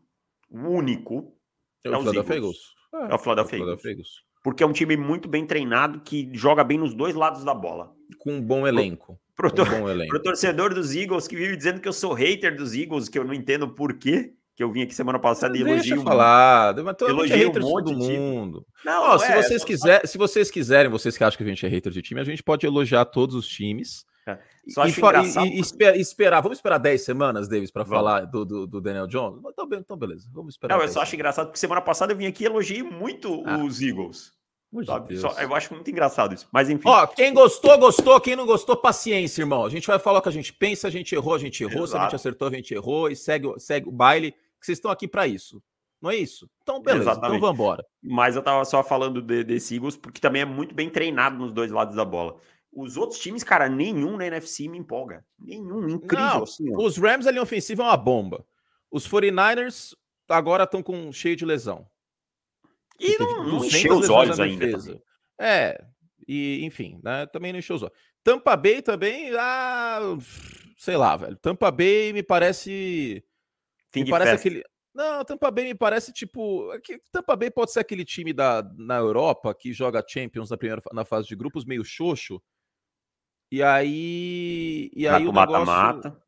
o único, é, é o Philadelphia Eagles. É, é o Philadelphia, é Eagles. Porque é um time muito bem treinado que joga bem nos dois lados da bola. Com um bom elenco. Pro, pro, um bom elenco. pro torcedor dos Eagles que vive dizendo que eu sou hater dos Eagles, que eu não entendo por quê que eu vim aqui semana passada e elogio. falar, mas tu elogio um monte todo mundo. Não, se é, vocês é, quiser, se vocês quiserem, vocês que acham que a gente é hater de time, a gente pode elogiar todos os times. É. Só e, e, e, espera, esperar, vamos esperar 10 semanas, Davis, para falar do, do, do, Daniel Jones? Então, então, beleza, vamos esperar. Não, eu só acho engraçado porque semana passada eu vim aqui e elogiei muito ah. os Eagles. Só, eu acho muito engraçado isso. Mas enfim. Ó, quem gostou, gostou. Quem não gostou, paciência, irmão. A gente vai falar o que a gente pensa, a gente errou, a gente errou. Exato. Se a gente acertou, a gente errou. E segue, segue o baile que vocês estão aqui para isso. Não é isso? Então, beleza. Então Exatamente. Então, vamos embora. Mas eu tava só falando de, desse Eagles porque também é muito bem treinado nos dois lados da bola. Os outros times, cara, nenhum na NFC me empolga. Nenhum, incrível. Não, assim, os Rams ali ofensiva é uma bomba. Os 49ers agora estão com cheio de lesão. E não, não encheu os olhos ainda. É, e enfim, né, também não encheu os olhos. Tampa Bay também, ah, sei lá, velho. Tampa Bay me parece Fim me parece festa. aquele. Não, Tampa Bay me parece tipo. É Tampa Bay pode ser aquele time da, na Europa que joga Champions na primeira na fase de grupos, meio xoxo. E aí. E aí o negócio. Mata-mata.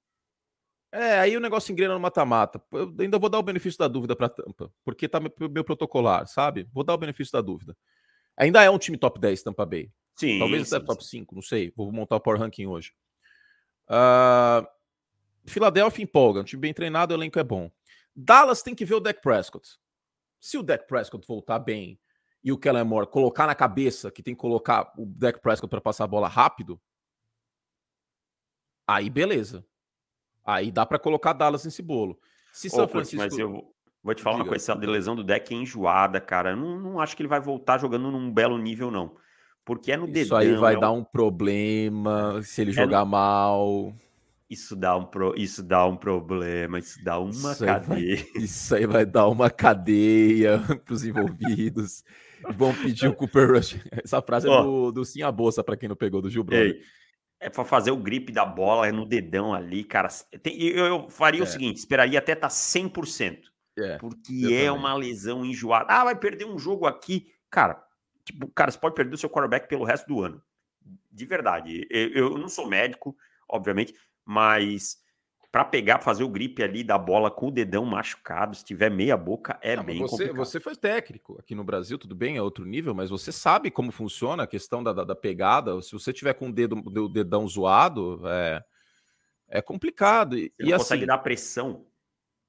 É, aí o negócio engrena no mata-mata. Eu ainda vou dar o benefício da dúvida para Tampa, porque tá meu, meu, protocolar, sabe? Vou dar o benefício da dúvida. Ainda é um time top 10 Tampa Bay. Sim. Talvez sim, até top 5, não sei. Vou montar o Power Ranking hoje. Uh, Filadélfia empolga, um time bem treinado, o elenco é bom. Dallas tem que ver o Dak Prescott. Se o Dak Prescott voltar bem e o Kellen Moore colocar na cabeça que tem que colocar o Dak Prescott para passar a bola rápido, aí beleza. Aí dá para colocar Dallas nesse bolo. Se São Francisco... Mas eu vou te falar Diga. uma coisa, a lesão do Dak é enjoada, cara. Eu não, não acho que ele vai voltar jogando num belo nível, não. Porque é no dedão. Isso aí vai é dar um problema se ele é jogar no... mal. Isso dá um, pro, isso dá um problema, isso dá uma isso cadeia. Aí vai, isso aí vai dar uma cadeia para os envolvidos. Vão pedir o Cooper Rush. Essa frase oh, é do, do Sim a Bolsa, para quem não pegou, do Gil Brother. É para fazer o grip da bola, é no dedão ali, cara. Tem, eu, eu, faria é. o seguinte: esperaria até estar tá 100%. É, porque é uma lesão enjoada. Ah, vai perder um jogo aqui. Cara, tipo, cara, você pode perder o seu quarterback pelo resto do ano. De verdade. Eu, eu não sou médico, obviamente, mas para pegar, fazer o grip ali da bola com o dedão machucado, se tiver meia boca, é Não, bem você, complicado. Você foi técnico aqui no Brasil, tudo bem, é outro nível, mas você sabe como funciona a questão da, da, da pegada. Se você tiver com o dedo, o dedão zoado, é, é complicado. E, você não consegue assim, dar pressão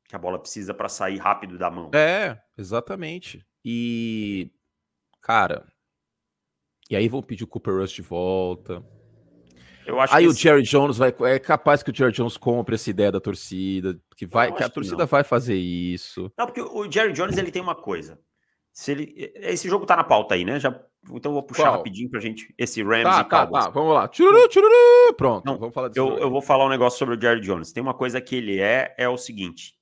que a bola precisa para sair rápido da mão. É, exatamente. E, cara, e aí vão pedir o Cooper Rush de volta. Aí o esse... Jerry Jones vai. É capaz que o Jerry Jones compre essa ideia da torcida. Que, vai, que a torcida que vai fazer isso. Não, porque o Jerry Jones ele tem uma coisa. Se ele, esse jogo tá na pauta aí, né? Já, então eu vou puxar Qual? rapidinho pra gente. Esse Rams tá, e tá, Tá, vamos lá. Tchururu, tchururu. Pronto, Não, vamos falar disso. Eu, eu, vou falar um negócio sobre o Jerry Jones. Tem uma coisa que ele é, é o seguinte.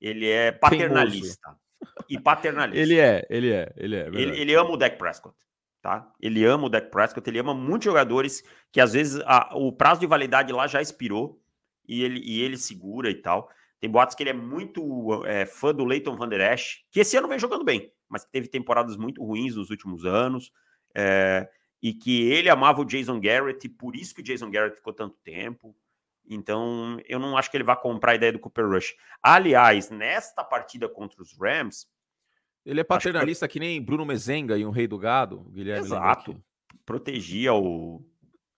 Ele é paternalista. e paternalista. Ele é, ele é, ele é. Ele, ele, ama o Dak Prescott, tá? Ele ama o Dak Prescott, ele ama muitos jogadores que às vezes a, o prazo de validade lá já expirou e ele, e ele segura e tal. Tem boatos que ele é muito é, fã do Leighton Van Der Esch, que esse ano vem jogando bem, mas teve temporadas muito ruins nos últimos anos. É, e que ele amava o Jason Garrett, e por isso que o Jason Garrett ficou tanto tempo. Então, eu não acho que ele vai comprar a ideia do Cooper Rush. Aliás, nesta partida contra os Rams. Ele é paternalista que... que... nem Bruno Mezenga e um rei do gado, Guilherme. Exato. Protegia o,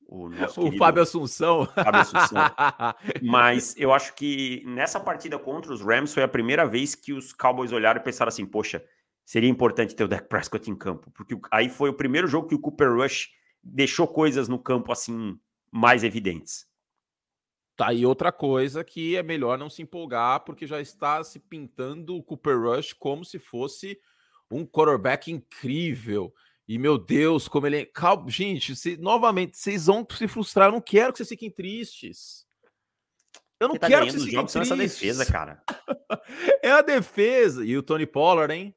o nosso o Fábio Assunção. Fábio Assunção. Mas eu acho que nessa partida contra os Rams foi a primeira vez que os Cowboys olharam e pensaram assim: poxa, seria importante ter o Dak Prescott em campo, porque aí foi o primeiro jogo que o Cooper Rush deixou coisas no campo assim mais evidentes. Tá aí outra coisa que é melhor não se empolgar, porque já está se pintando o Cooper Rush como se fosse um quarterback incrível. E meu Deus, como ele é. Calma, gente, se, novamente, vocês vão se frustrar. Eu não quero que vocês fiquem tristes. Eu não tá quero que vocês fiquem tristes. Essa defesa, cara. é a defesa. E o Tony Pollard, hein?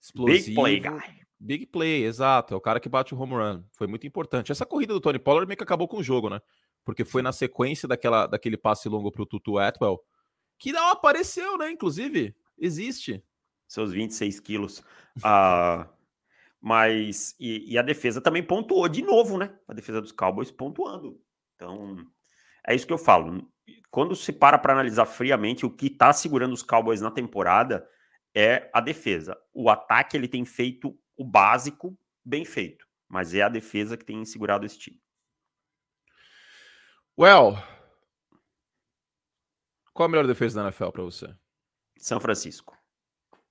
Explosivo. Big play, guy. Big play, exato. É o cara que bate o home run. Foi muito importante. Essa corrida do Tony Pollard meio que acabou com o jogo, né? Porque foi na sequência daquela, daquele passe longo para o Tutu Atwell, que não apareceu, né? Inclusive, existe. Seus 26 quilos. Uh, mas, e, e, a defesa também pontuou de novo, né? A defesa dos Cowboys pontuando. Então, é isso que eu falo. Quando se para para analisar friamente o que está segurando os Cowboys na temporada, é a defesa. O ataque ele tem feito o básico bem feito, mas é a defesa que tem segurado esse time. Well, qual a melhor defesa da NFL para você? São Francisco.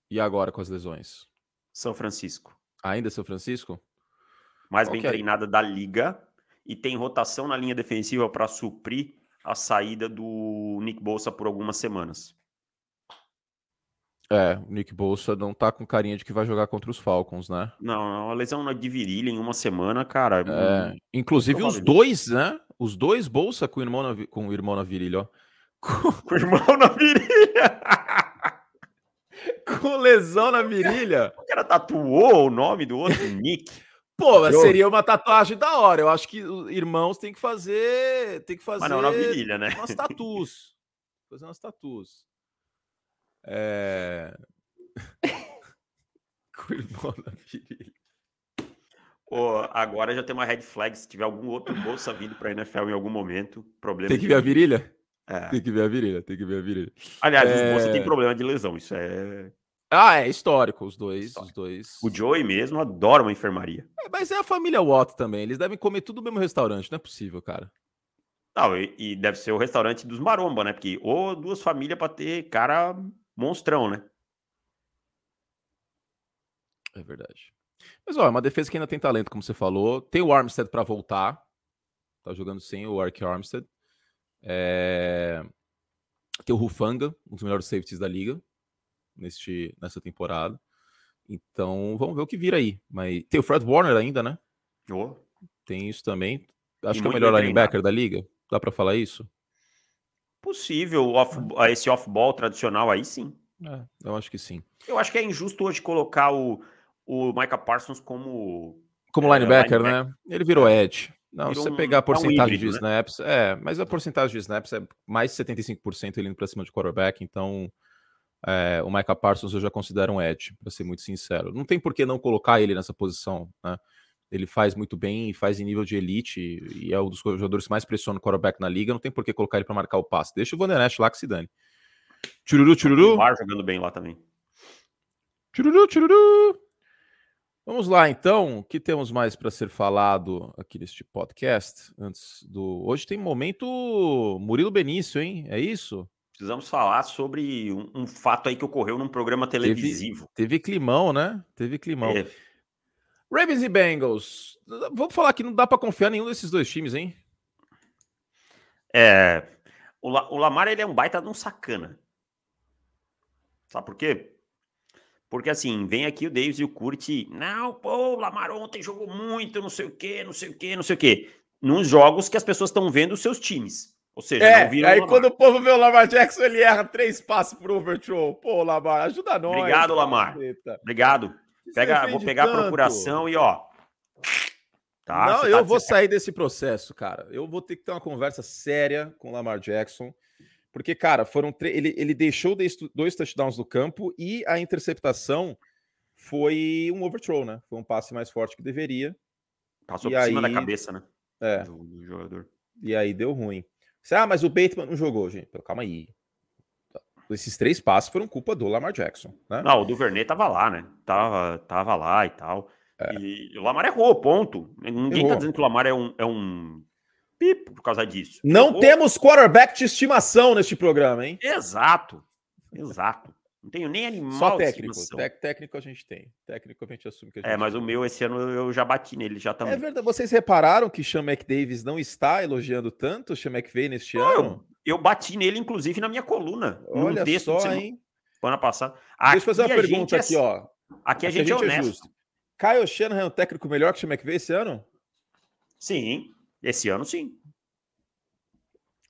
E agora com as lesões? São Francisco. Ainda São Francisco? Mais bem treinada da liga e tem rotação na linha defensiva para suprir a saída do Nick Bolsa por algumas semanas. É, o Nick Bolsa não tá com carinha de que vai jogar contra os Falcons, né? Não, a lesão de virilha em uma semana, cara. É, inclusive os dois, né? Os dois Bolsa com o irmão na, com o irmão na virilha, ó. Com, com o irmão na virilha. com lesão na virilha. O cara tatuou o nome do outro, Nick. Pô, mas seria uma tatuagem da hora. Eu acho que os irmãos têm que fazer. Tem que fazer. Mas não na virilha, né? Umas tatus. fazer umas tatus. É... Com o irmão na virilha. Pô, agora já tem uma red flag. Se tiver algum outro bolsa vindo para a NFL em algum momento, problema. Tem que ver a virilha? É. Tem que ver a virilha, tem que ver a virilha. Aliás, é... os bolsa tem problema de lesão, isso é. Ah, é histórico, os dois, histórico. os dois. O Joey mesmo adora uma enfermaria. É, mas é a família Watt também. Eles devem comer tudo no mesmo restaurante, não é possível, cara. Não, e, e deve ser o restaurante dos maromba, né? Porque ou duas famílias para ter cara monstrão, né? É verdade. Mas, ó, é uma defesa que ainda tem talento, como você falou. Tem o Armstead para voltar. Tá jogando sem o Ark Armstead. É... Tem o Rufanga, um dos melhores safeties da liga neste, nessa temporada. Então, vamos ver o que vira aí. Mas tem o Fred Warner ainda, né? Oh. Tem isso também. Acho e que é o melhor linebacker da liga. Dá para falar isso? Possível, off, esse off-ball tradicional aí sim. É, eu acho que sim. Eu acho que é injusto hoje colocar o, o Micah Parsons como. Como é, linebacker, linebacker, né? Ele virou é. Edge. Não, se você pegar a porcentagem é um híbrido, de né? snaps, é, mas a porcentagem de snaps é mais de 75% ele indo para cima de quarterback, então é, o Micah Parsons eu já considero um edge, para ser muito sincero. Não tem por que não colocar ele nessa posição, né? Ele faz muito bem, faz em nível de elite e é um dos jogadores que mais pressiona o quarterback na liga. Não tem por que colocar ele para marcar o passe. Deixa o Vandernet lá que se dane. Chururu, chururu. O Mar jogando bem lá também. Chururu, chururu. Vamos lá, então. O que temos mais para ser falado aqui neste podcast? Antes do. Hoje tem momento Murilo Benício, hein? É isso? Precisamos falar sobre um, um fato aí que ocorreu num programa televisivo. Teve, teve climão, né? Teve climão. É. Ravens e Bengals. Vamos falar que não dá para confiar em nenhum desses dois times, hein? É. O, La, o Lamar, ele é um baita de um sacana. Sabe por quê? Porque assim, vem aqui o Davis e o Curti. Não, pô, o Lamar ontem jogou muito, não sei o quê, não sei o quê, não sei o quê. Nos jogos que as pessoas estão vendo os seus times. Ou seja, é, não viram aí quando o povo vê o Lamar Jackson, ele erra três passes pro overthrow. Pô, Lamar, ajuda nós. Obrigado, Lamar. Obrigado. Pega, vou pegar tanto. a procuração e ó. Tá, não, eu tá vou sair desse processo, cara. Eu vou ter que ter uma conversa séria com o Lamar Jackson. Porque, cara, foram ele, ele deixou dois touchdowns no campo e a interceptação foi um overthrow, né? Foi um passe mais forte que deveria. Passou e por aí... cima da cabeça, né? É. Do, do jogador. E aí deu ruim. Ah, mas o Bateman não jogou, gente. Calma aí. Esses três passos foram culpa do Lamar Jackson, né? Não, o Duvernay tava lá, né? Tava, tava lá e tal. É. E o Lamar errou, ponto. Ninguém errou. tá dizendo que o Lamar é um, é um pipo por causa disso. Não temos quarterback de estimação neste programa, hein? Exato. Exato. Não tenho nem animal. Só técnico. técnico a gente tem. Técnico a gente assume que a é, gente É, mas tem. o meu esse ano eu já bati nele já também. É verdade. Vocês repararam que Sean McDavis não está elogiando tanto o Sean McVay neste não, ano? Eu, eu, bati nele, inclusive, na minha coluna. Olha texto só, semana, hein? Semana passada. Aqui Deixa eu fazer uma pergunta é, aqui, ó. Aqui, a gente, a gente é, é honesto. É Kyle Shanahan é um técnico melhor que o Sean McVay esse ano? Sim. Esse ano, sim.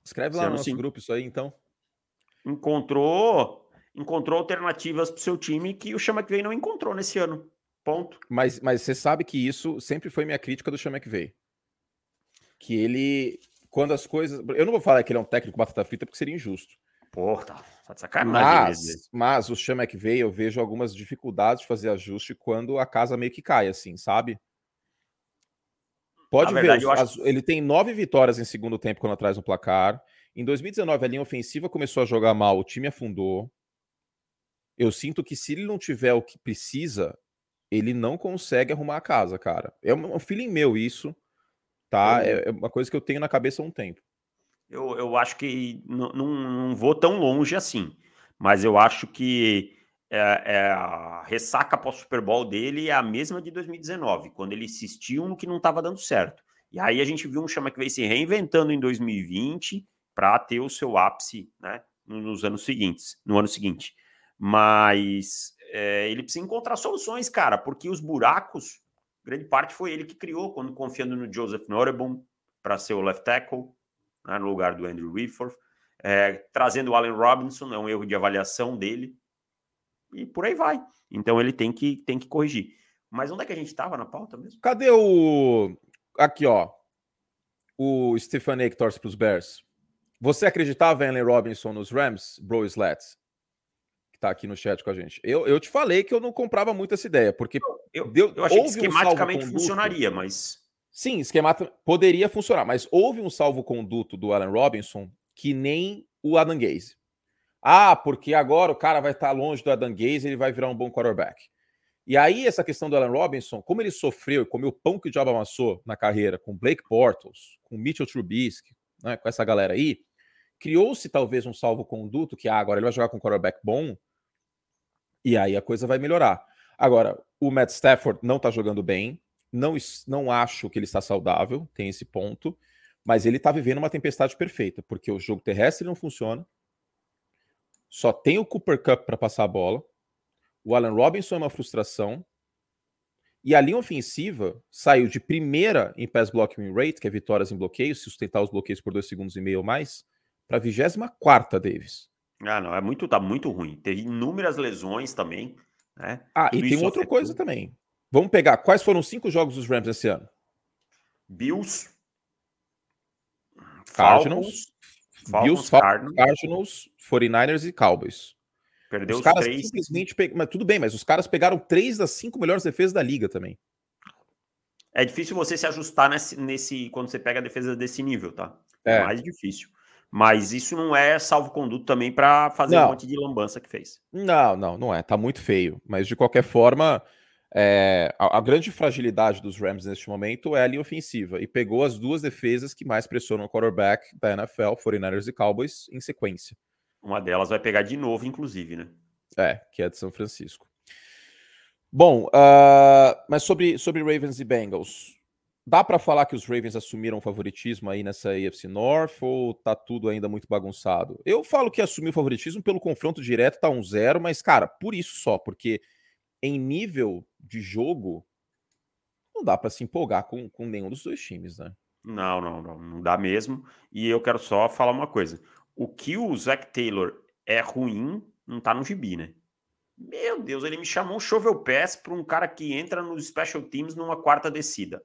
Escreve esse lá no nosso sim. grupo isso aí, então. Encontrou encontrou alternativas para o seu time que o Chama McVay não encontrou nesse ano. Ponto. Mas, mas você sabe que isso sempre foi minha crítica do Chama McVay. Que ele, quando as coisas. Eu não vou falar que ele é um técnico batata frita porque seria injusto. Porra, tá, tá de sacanagem. Mas, mas o Chama McVay eu vejo algumas dificuldades de fazer ajuste quando a casa meio que cai, assim, sabe? Pode ver, as, acho... ele tem nove vitórias em segundo tempo quando atrás no placar. Em 2019, a linha ofensiva começou a jogar mal, o time afundou. Eu sinto que se ele não tiver o que precisa, ele não consegue arrumar a casa, cara. É um feeling meu isso, tá? É, é uma coisa que eu tenho na cabeça há um tempo. Eu, eu acho que não, não, não vou tão longe assim, mas eu acho que é, é, a ressaca pós-Super Bowl dele é a mesma de 2019, quando ele insistiu no que não estava dando certo. E aí a gente viu um chama que veio se reinventando em 2020 para ter o seu ápice né, nos anos seguintes, no ano seguinte mas é, ele precisa encontrar soluções, cara, porque os buracos, grande parte foi ele que criou, quando confiando no Joseph Norebon para ser o left tackle, né, no lugar do Andrew Whitworth, é, trazendo o Allen Robinson, é um erro de avaliação dele, e por aí vai. Então ele tem que, tem que corrigir. Mas onde é que a gente estava na pauta mesmo? Cadê o. Aqui, ó. O Stephanie que torce para os Bears. Você acreditava em Allen Robinson nos Rams, Bro Slats? que tá aqui no chat com a gente. Eu, eu te falei que eu não comprava muito essa ideia, porque eu, deu, eu achei que esquematicamente um funcionaria, mas. Sim, esquemata poderia funcionar, mas houve um salvo-conduto do Allen Robinson que nem o Adam Gaze. Ah, porque agora o cara vai estar longe do Adam Gaze, ele vai virar um bom quarterback. E aí, essa questão do Allen Robinson, como ele sofreu e comeu pão que o diabo amassou na carreira com Blake Bortles, com Mitchell Trubisky, né, com essa galera aí, criou-se talvez um salvo-conduto que ah, agora ele vai jogar com um quarterback bom, e aí a coisa vai melhorar. Agora, o Matt Stafford não está jogando bem. Não, não acho que ele está saudável, tem esse ponto. Mas ele está vivendo uma tempestade perfeita, porque o jogo terrestre não funciona. Só tem o Cooper Cup para passar a bola. O Allen Robinson é uma frustração. E a linha ofensiva saiu de primeira em pass blocking rate, que é vitórias em bloqueio, sustentar os bloqueios por dois segundos e meio ou mais, para a 24 Davis. Ah, não, é muito, tá muito ruim. Teve inúmeras lesões também, né? Ah, Tudo e tem outra coisa também. Vamos pegar quais foram os cinco jogos dos Rams esse ano? Bills, Cardinals, Falcons, Bills, Cardinals, Cardinals, 49ers e Cowboys. Perdeu os, os caras três. simplesmente pe... mas tudo bem, mas os caras pegaram três das cinco melhores defesas da liga também. É difícil você se ajustar nesse, nesse quando você pega a defesa desse nível, tá? É, é mais difícil. Mas isso não é salvo-conduto também para fazer não. um monte de lambança que fez. Não, não, não é. Tá muito feio. Mas de qualquer forma, é, a, a, grande fragilidade dos Rams neste momento é a linha ofensiva. E pegou as duas defesas que mais pressionam o quarterback da NFL, 49ers e Cowboys, em sequência. Uma delas vai pegar de novo, inclusive, né? É, que é de São Francisco. Bom, uh, mas sobre, sobre Ravens e Bengals, Dá para falar que os Ravens assumiram o favoritismo aí nessa AFC North ou tá tudo ainda muito bagunçado? Eu falo que assumiu o favoritismo pelo confronto direto, tá um zero, mas, cara, por isso só, porque em nível de jogo, não dá para se empolgar com, com nenhum dos dois times, né? Não, não, não, não dá mesmo. E eu quero só falar uma coisa. O que o Zac Taylor é ruim, não tá no gibi, né? Meu Deus, ele me chamou um shovel pass para um cara que entra nos special teams numa quarta descida.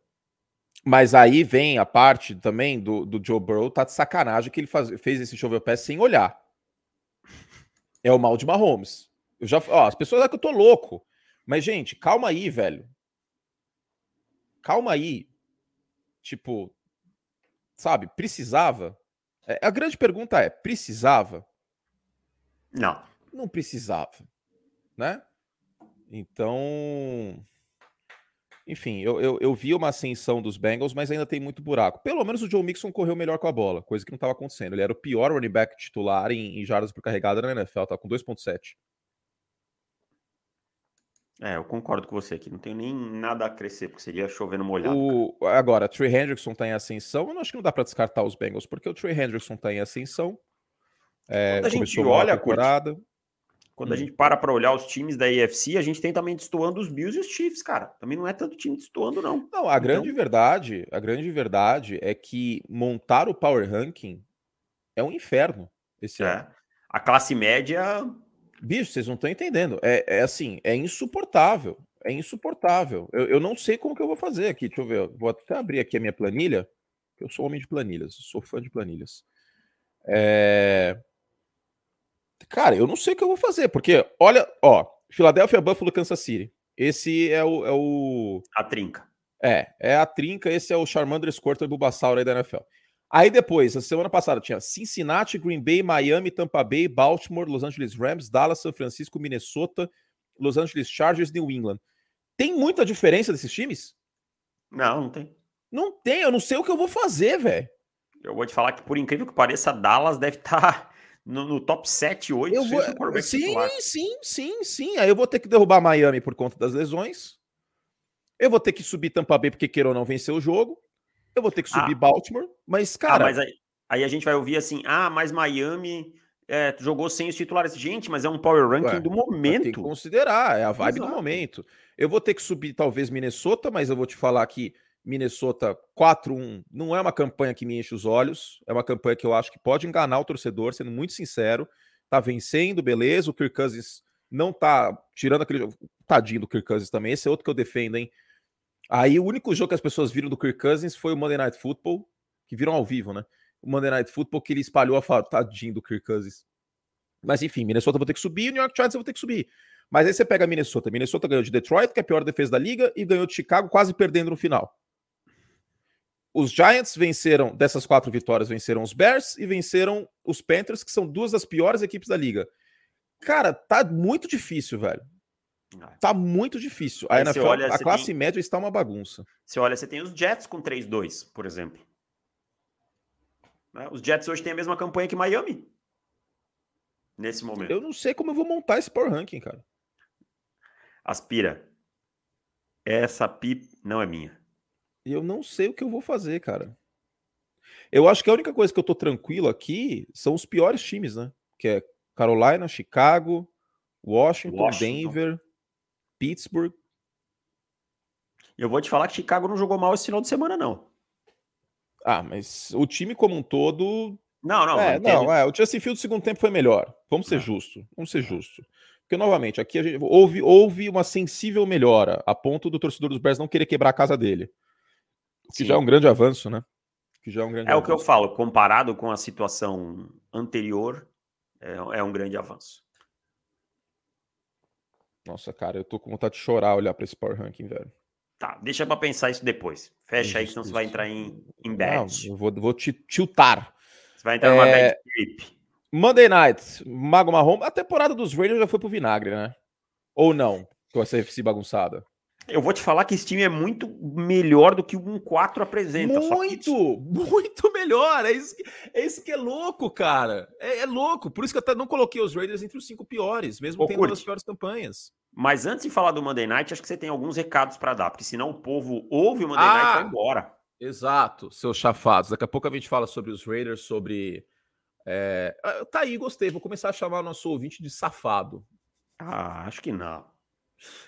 Mas aí vem a parte também do, do Joe Burrow, tá de sacanagem que ele faz, fez esse shovel pass sem olhar. É o mal de Mahomes. Eu já, ó, as pessoas acham que eu tô louco. Mas, gente, calma aí, velho. Calma aí. Tipo, sabe, precisava? É, a grande pergunta é: precisava? Não. Não precisava, né? Então, enfim, eu, eu, eu, vi uma ascensão dos Bengals, mas ainda tem muito buraco. Pelo menos o Joe Mixon correu melhor com a bola, coisa que não estava acontecendo. Ele era o pior running back titular em, em jardas por carregada na NFL, tá com 2.7. É, eu concordo com você aqui. Não tenho nem nada a crescer, porque seria chovendo molhado. O... Agora, Trey Hendrickson está em ascensão. Eu acho que não dá para descartar os Bengals, porque o Trey Hendrickson está em ascensão. É, Quando a gente olha a temporada. Quando hum. a gente para para olhar os times da AFC, a gente tem também destoando os Bills e os Chiefs, cara. Também não é tanto time destoando, não. Não, a então... grande verdade, a grande verdade é que montar o Power Ranking é um inferno esse é. ano. A classe média Bicho, vocês não estão entendendo. É, é, assim, é insuportável. É insuportável. Eu, eu, não sei como que eu vou fazer aqui. Deixa eu ver. Vou até abrir aqui a minha planilha. Eu sou homem de planilhas, sou fã de planilhas. É... Cara, eu não sei o que eu vou fazer, porque, olha, ó, Philadelphia, Buffalo, Kansas City. Esse é o, é o. A trinca. É, é a trinca. Esse é o Charmander Squirtle Bulbasaur aí da NFL. Aí depois, a semana passada tinha Cincinnati, Green Bay, Miami, Tampa Bay, Baltimore, Los Angeles Rams, Dallas, São Francisco, Minnesota, Los Angeles Chargers, New England. Tem muita diferença desses times? Não, não tem. Não tem, eu não sei o que eu vou fazer, velho. Eu vou te falar que, por incrível que pareça, Dallas deve estar tá no, no, top 7, 8. Eu vou... Sim, titular. sim, sim, sim. Aí eu vou ter que derrubar Miami por conta das lesões. Eu vou ter que subir Tampa Bay porque queira ou não vencer o jogo. Eu vou ter que subir ah. Baltimore, mas, ah, cara. Ah, mas aí, aí, a gente vai ouvir assim: ah, mas Miami é, jogou sem os titulares. Gente, mas é um power ranking Ué, do momento. Tem que considerar, é a vibe Exato. do momento. Eu vou ter que subir, talvez, Minnesota, mas eu vou te falar que Minnesota 4-1 não é uma campanha que me enche os olhos. É uma campanha que eu acho que pode enganar o torcedor, sendo muito sincero. Tá vencendo, beleza. O Kirk Cousins não tá tirando aquele. Tadinho do Kirk Cousins também. Esse é outro que eu defendo, hein? Aí o único jogo que as pessoas viram do Kirk Cousins foi o Monday Night Football, que viram ao vivo, né? O Monday Night Football que ele espalhou a fatadinha do Kirk Cousins. Mas enfim, Minnesota vai ter que subir, New York Giants vai ter que subir. Mas aí você pega Minnesota. Minnesota ganhou de Detroit, que é a pior defesa da liga, e ganhou de Chicago, quase perdendo no final. Os Giants venceram, dessas quatro vitórias, venceram os Bears e venceram os Panthers, que são duas das piores equipes da liga. Cara, tá muito difícil, velho. Tá muito difícil. A, NFL, olha, a classe tem... média está uma bagunça. Você olha, você tem os Jets com 3-2, por exemplo. Né? Os Jets hoje têm a mesma campanha que Miami. Nesse momento. Eu não sei como eu vou montar esse Power Ranking, cara. Aspira. Essa pip não é minha. Eu não sei o que eu vou fazer, cara. Eu acho que a única coisa que eu tô tranquilo aqui são os piores times, né? Que é Carolina, Chicago, Washington, Washington. Denver. Pittsburgh. Eu vou te falar que Chicago não jogou mal esse final de semana, não. Ah, mas o time como um todo. Não, não. É, não, é, o Justin Field no segundo tempo foi melhor. Vamos ser justos. Vamos ser justos. Porque, novamente, aqui gente, houve, houve uma sensível melhora, a ponto do torcedor dos Bears não querer quebrar a casa dele. O que Sim. já é um grande avanço, né? Que já é um grande é avanço. o que eu falo, comparado com a situação anterior, é, é um grande avanço. Nossa, cara, eu tô com vontade de chorar olhar para esse Power Ranking, velho. Tá, deixa para pensar isso depois. Fecha isso, aí, senão você vai entrar em, em bad. Não, eu vou, vou te tiltar. Você vai entrar numa é... bad trip. Monday Night, Mago Marrom. A temporada dos Raiders já foi pro vinagre, né? Ou não? Com essa FC bagunçada. Eu vou te falar que esse time é muito melhor do que um 4 apresenta. Muito, que... muito melhor. É isso, que, é isso que é louco, cara. É, é, louco. Por isso que eu até não coloquei os Raiders entre os cinco piores, mesmo Ô, tendo uma das piores campanhas. Mas antes de falar do Monday Night, acho que você tem alguns recados para dar, porque senão o povo ouve o Monday ah, Night e vai embora. Exato, seus chafados. Daqui a pouco a gente fala sobre os Raiders, sobre. É... Tá aí, gostei. Vou começar a chamar o nosso ouvinte de safado. Ah, acho que não.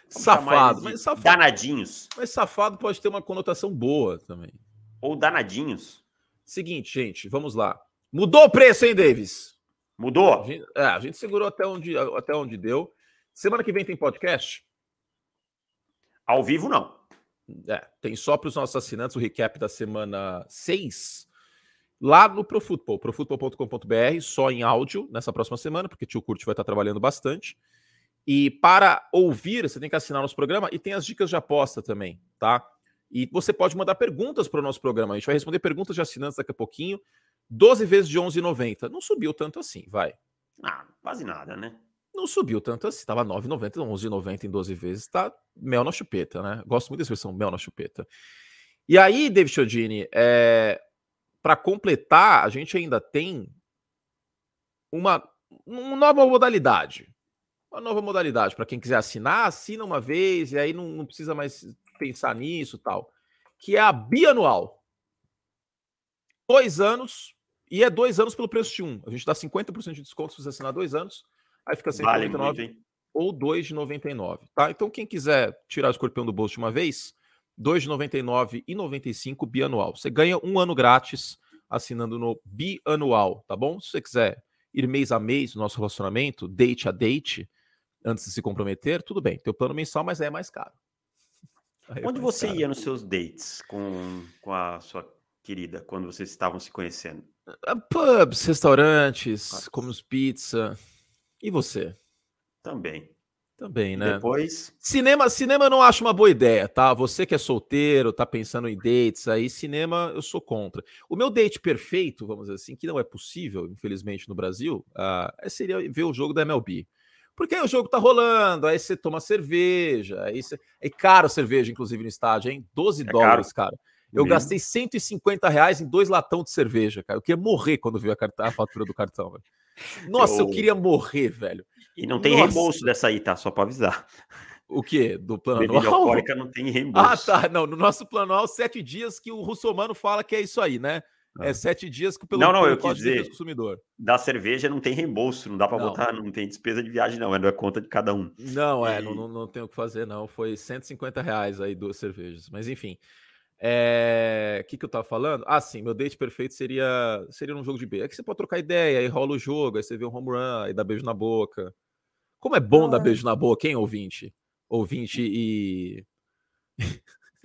Safado, mas safado. Danadinhos. Mas safado pode ter uma conotação boa também. ou danadinhos? Seguinte, gente, vamos lá. Mudou o preço, hein, Davis? Mudou? A gente, é, a gente segurou até onde, até onde deu. Semana que vem tem podcast? Ao vivo, não. É, tem só para os nossos assinantes o recap da semana 6 lá no ProFootball, profutbol.com.br, só em áudio nessa próxima semana, porque o tio Curte vai estar trabalhando bastante. E para ouvir, você tem que assinar nosso programa e tem as dicas de aposta também, tá? E você pode mandar perguntas para o nosso programa. A gente vai responder perguntas de assinantes daqui a pouquinho. 12 vezes de 11,90. Não subiu tanto assim, vai. Ah, quase nada, né? Não subiu tanto assim. Tava 9,90, 11,90 em 12 vezes. Tá mel na chupeta, né? Gosto muito da expressão mel na chupeta. E aí, David Chodini, é... para completar, a gente ainda tem uma, uma nova modalidade. Uma nova modalidade. Para quem quiser assinar, assina uma vez e aí não, não precisa mais pensar nisso tal. Que é a bianual. Dois anos, e é dois anos pelo preço de um. A gente dá 50% de desconto se você assinar dois anos. Aí fica 199 vale ou 2 de 99, tá? Então quem quiser tirar o escorpião do bolso de uma vez, 2 de 99 e 95 bianual. Você ganha um ano grátis assinando no bianual, tá bom? Se você quiser ir mês a mês no nosso relacionamento, date a date, antes de se comprometer, tudo bem. Tem o plano mensal, mas é mais caro. Aí Onde é mais você caro. ia nos seus dates com, com a sua querida, quando vocês estavam se conhecendo? Ah, pubs, restaurantes, comemos pizza. E você? Também. Também, né? Depois. Cinema, cinema eu não acho uma boa ideia, tá? Você que é solteiro, tá pensando em dates aí, cinema eu sou contra. O meu date perfeito, vamos dizer assim, que não é possível, infelizmente, no Brasil, uh, seria ver o jogo da MLB. Porque aí o jogo tá rolando, aí você toma cerveja, aí você... é caro a cerveja, inclusive, no estádio, hein? 12 é dólares, caro. cara. Eu Mesmo? gastei 150 reais em dois latão de cerveja, cara. Eu queria morrer quando vi a, a fatura do cartão, velho. Nossa, eu... eu... queria morrer, velho. E não tem Nossa. reembolso dessa aí, tá? Só para avisar. O quê? Do plano Bebida alcoólica não tem reembolso. Ah, tá. Não, no nosso plano anual, sete dias que o russomano fala que é isso aí, né? É ah. sete dias que pelo Não, não, pelo eu quis dizer, consumidor. Da cerveja não tem reembolso, não dá para botar, não tem despesa de viagem, não, é da conta de cada um. Não, é, e... não, não, não tem o que fazer, não. Foi 150 reais aí duas cervejas. Mas enfim. É... O que, que eu tava falando? Ah, sim, meu date perfeito seria seria um jogo de B. É que você pode trocar ideia, aí rola o jogo, aí você vê um home run, aí dá beijo na boca. Como é bom ah. dar beijo na boca, hein, ouvinte? Ouvinte e.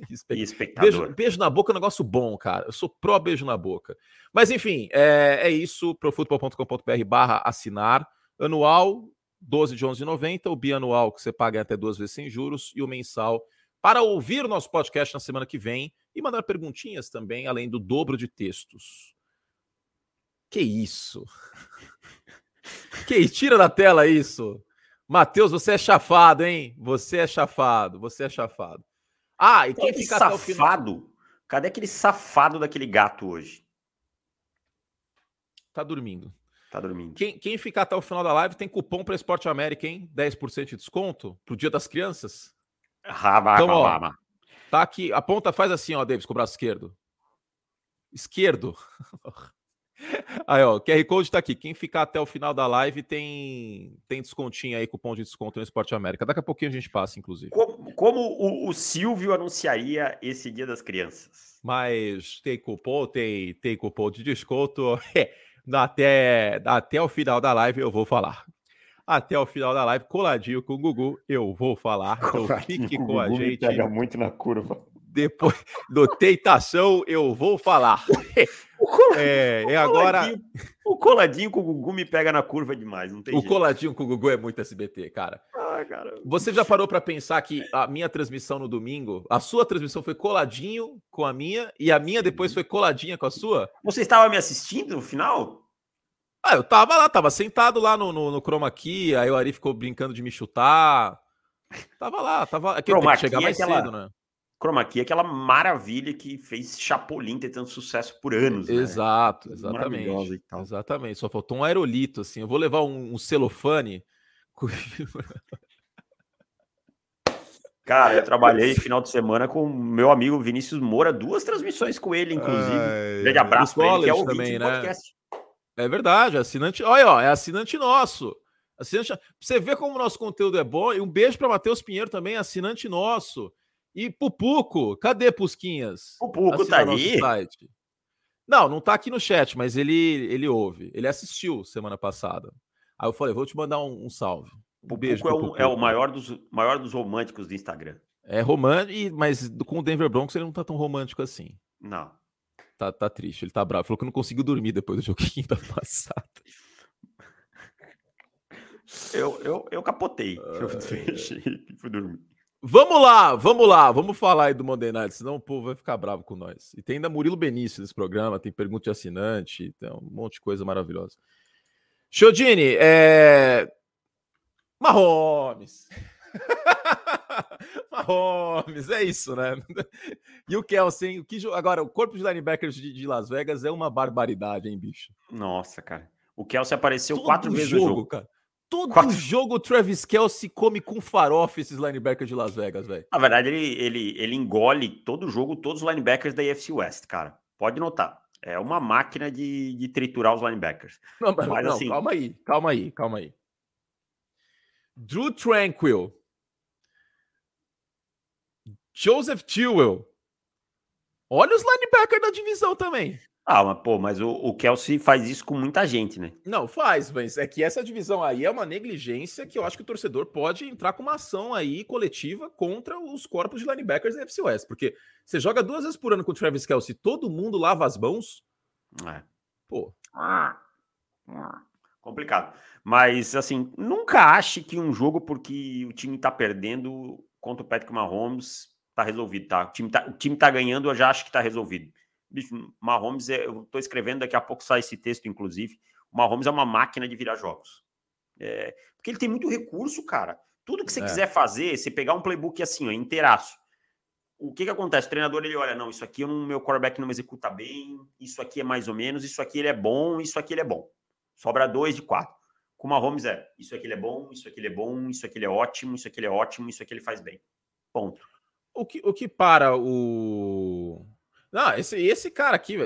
e espectador. Beijo, beijo, na boca é um negócio bom, cara. Eu sou pró beijo na boca. Mas enfim, é, é isso. profutbol.com.br barra assinar. Anual, 12 de 11,90. O bianual, que você paga até duas vezes sem juros. E o mensal, para ouvir o nosso podcast na semana que vem e mandar perguntinhas também, além do dobro de textos. Que isso? que tira da tela isso. Matheus, você é chafado, hein? Você é chafado, você é chafado. Ah, e quem fica safado? até o final... Cadê aquele safado daquele gato hoje? Tá dormindo. Tá dormindo. Quem, quem ficar até o final da live tem cupom para Esporte América, hein? 10% de desconto pro Dia das Crianças. Raba, então, ó, tá aqui, a ponta faz assim, ó, Davis, com o braço esquerdo. Esquerdo. Aí, ó, o QR Code tá aqui. Quem ficar até o final da live tem tem descontinho aí, cupom de desconto no Esporte América. Daqui a pouquinho a gente passa, inclusive. Como, como o, o, Silvio anunciaria esse Dia das Crianças? Mas tem cupom, tem, tem cupom de desconto. É, até, até o final da live eu vou falar. Até o final da live, coladinho com o Gugu, eu vou falar. Então fique com, com a gente. pega muito na curva. Depois do Tentação, eu vou falar. É, é agora. O coladinho com o Gugu me pega na curva demais, não tem O jeito. coladinho com o Gugu é muito SBT, cara. Ah, cara. Você já parou para pensar que a minha transmissão no domingo, a sua transmissão foi coladinho com a minha e a minha depois foi coladinha com a sua? Você estava me assistindo no final? Ah, eu tava lá, tava sentado lá no, no, no Chroma Key, aí o Ari ficou brincando de me chutar. Tava lá, tava. É que Chroma chegar mais aquela... cedo, né? Chroma Key é aquela maravilha que fez Chapolin ter tanto sucesso por anos. Né? Exato, exatamente. Exatamente. Só faltou um aerolito, assim. Eu vou levar um, um celofane. Cara, eu trabalhei final de semana com meu amigo Vinícius Moura, duas transmissões com ele, inclusive. Ai, Grande abraço pra ele, que é o também, né? podcast. É verdade, assinante. Olha, ó, é assinante nosso. Assinante... Você vê como o nosso conteúdo é bom. E um beijo para Matheus Pinheiro também, assinante nosso. E Pupuco, cadê Pusquinhas? Pupuco tá aí? Site. Não, não tá aqui no chat, mas ele ele ouve. Ele assistiu semana passada. Aí eu falei, vou te mandar um, um salve. Um beijo. É, um, é, o maior dos, maior dos românticos do Instagram. É romântico, mas com o Denver Broncos ele não tá tão romântico assim. Não. Tá, tá triste, ele tá bravo. Falou que não conseguiu dormir depois do jogo quinta passada. Eu, eu, eu capotei. Eu fechei e fui dormir. Vamos lá, vamos lá, vamos falar aí do Monday Night, senão o povo vai ficar bravo com nós. E tem ainda Murilo Benício nesse programa, tem pergunta de assinante, tem um monte de coisa maravilhosa. Chodini, é. Mahomes. Mahomes, é isso, né? E o Kelsey, o que agora o corpo de linebackers de, de, Las Vegas é uma barbaridade, hein, bicho? Nossa, cara. O Kelsey apareceu Todo quatro vezes jogo, no jogo, cara. Todo Quatro... jogo o Travis Kelsey come com farofa esses linebackers de Las Vegas, velho. Na verdade, ele, ele, ele engole todo jogo, todos os linebackers da AFC West, cara. Pode notar. É uma máquina de, de triturar os linebackers. Não, mas, mas não, assim... calma aí, calma aí, calma aí. Drew Tranquil. Joseph Tewell. Olha os linebackers da divisão também. Ah, mas, pô, mas o, o Kelsey faz isso com muita gente, né? Não, faz, mas é que essa divisão aí é uma negligência que eu acho que o torcedor pode entrar com uma ação aí coletiva contra os corpos de linebackers da FC West, porque você joga duas vezes por ano com o Travis Kelsey, todo mundo lava as mãos. É. Pô. Complicado. Mas, assim, nunca ache que um jogo porque o time tá perdendo contra o Patrick Mahomes tá resolvido, tá? O time tá, o time tá ganhando, eu já acho que tá resolvido. Bicho, Mahomes, é, eu estou escrevendo, daqui a pouco sai esse texto, inclusive. O Mahomes é uma máquina de virar jogos. É, porque ele tem muito recurso, cara. Tudo que você é. quiser fazer, você pegar um playbook assim, ó, inteiraço. O que que acontece? O treinador, ele olha, não, isso aqui o meu quarterback não executa bem, isso aqui é mais ou menos, isso aqui ele é bom, isso aqui ele é bom. Sobra dois de quatro. Com o Mahomes é, isso aqui ele é bom, isso aqui ele é bom, isso aqui ele é ótimo, isso aqui ele é ótimo, isso aqui ele faz bem. Ponto. O que, o que para o não, esse, esse cara aqui,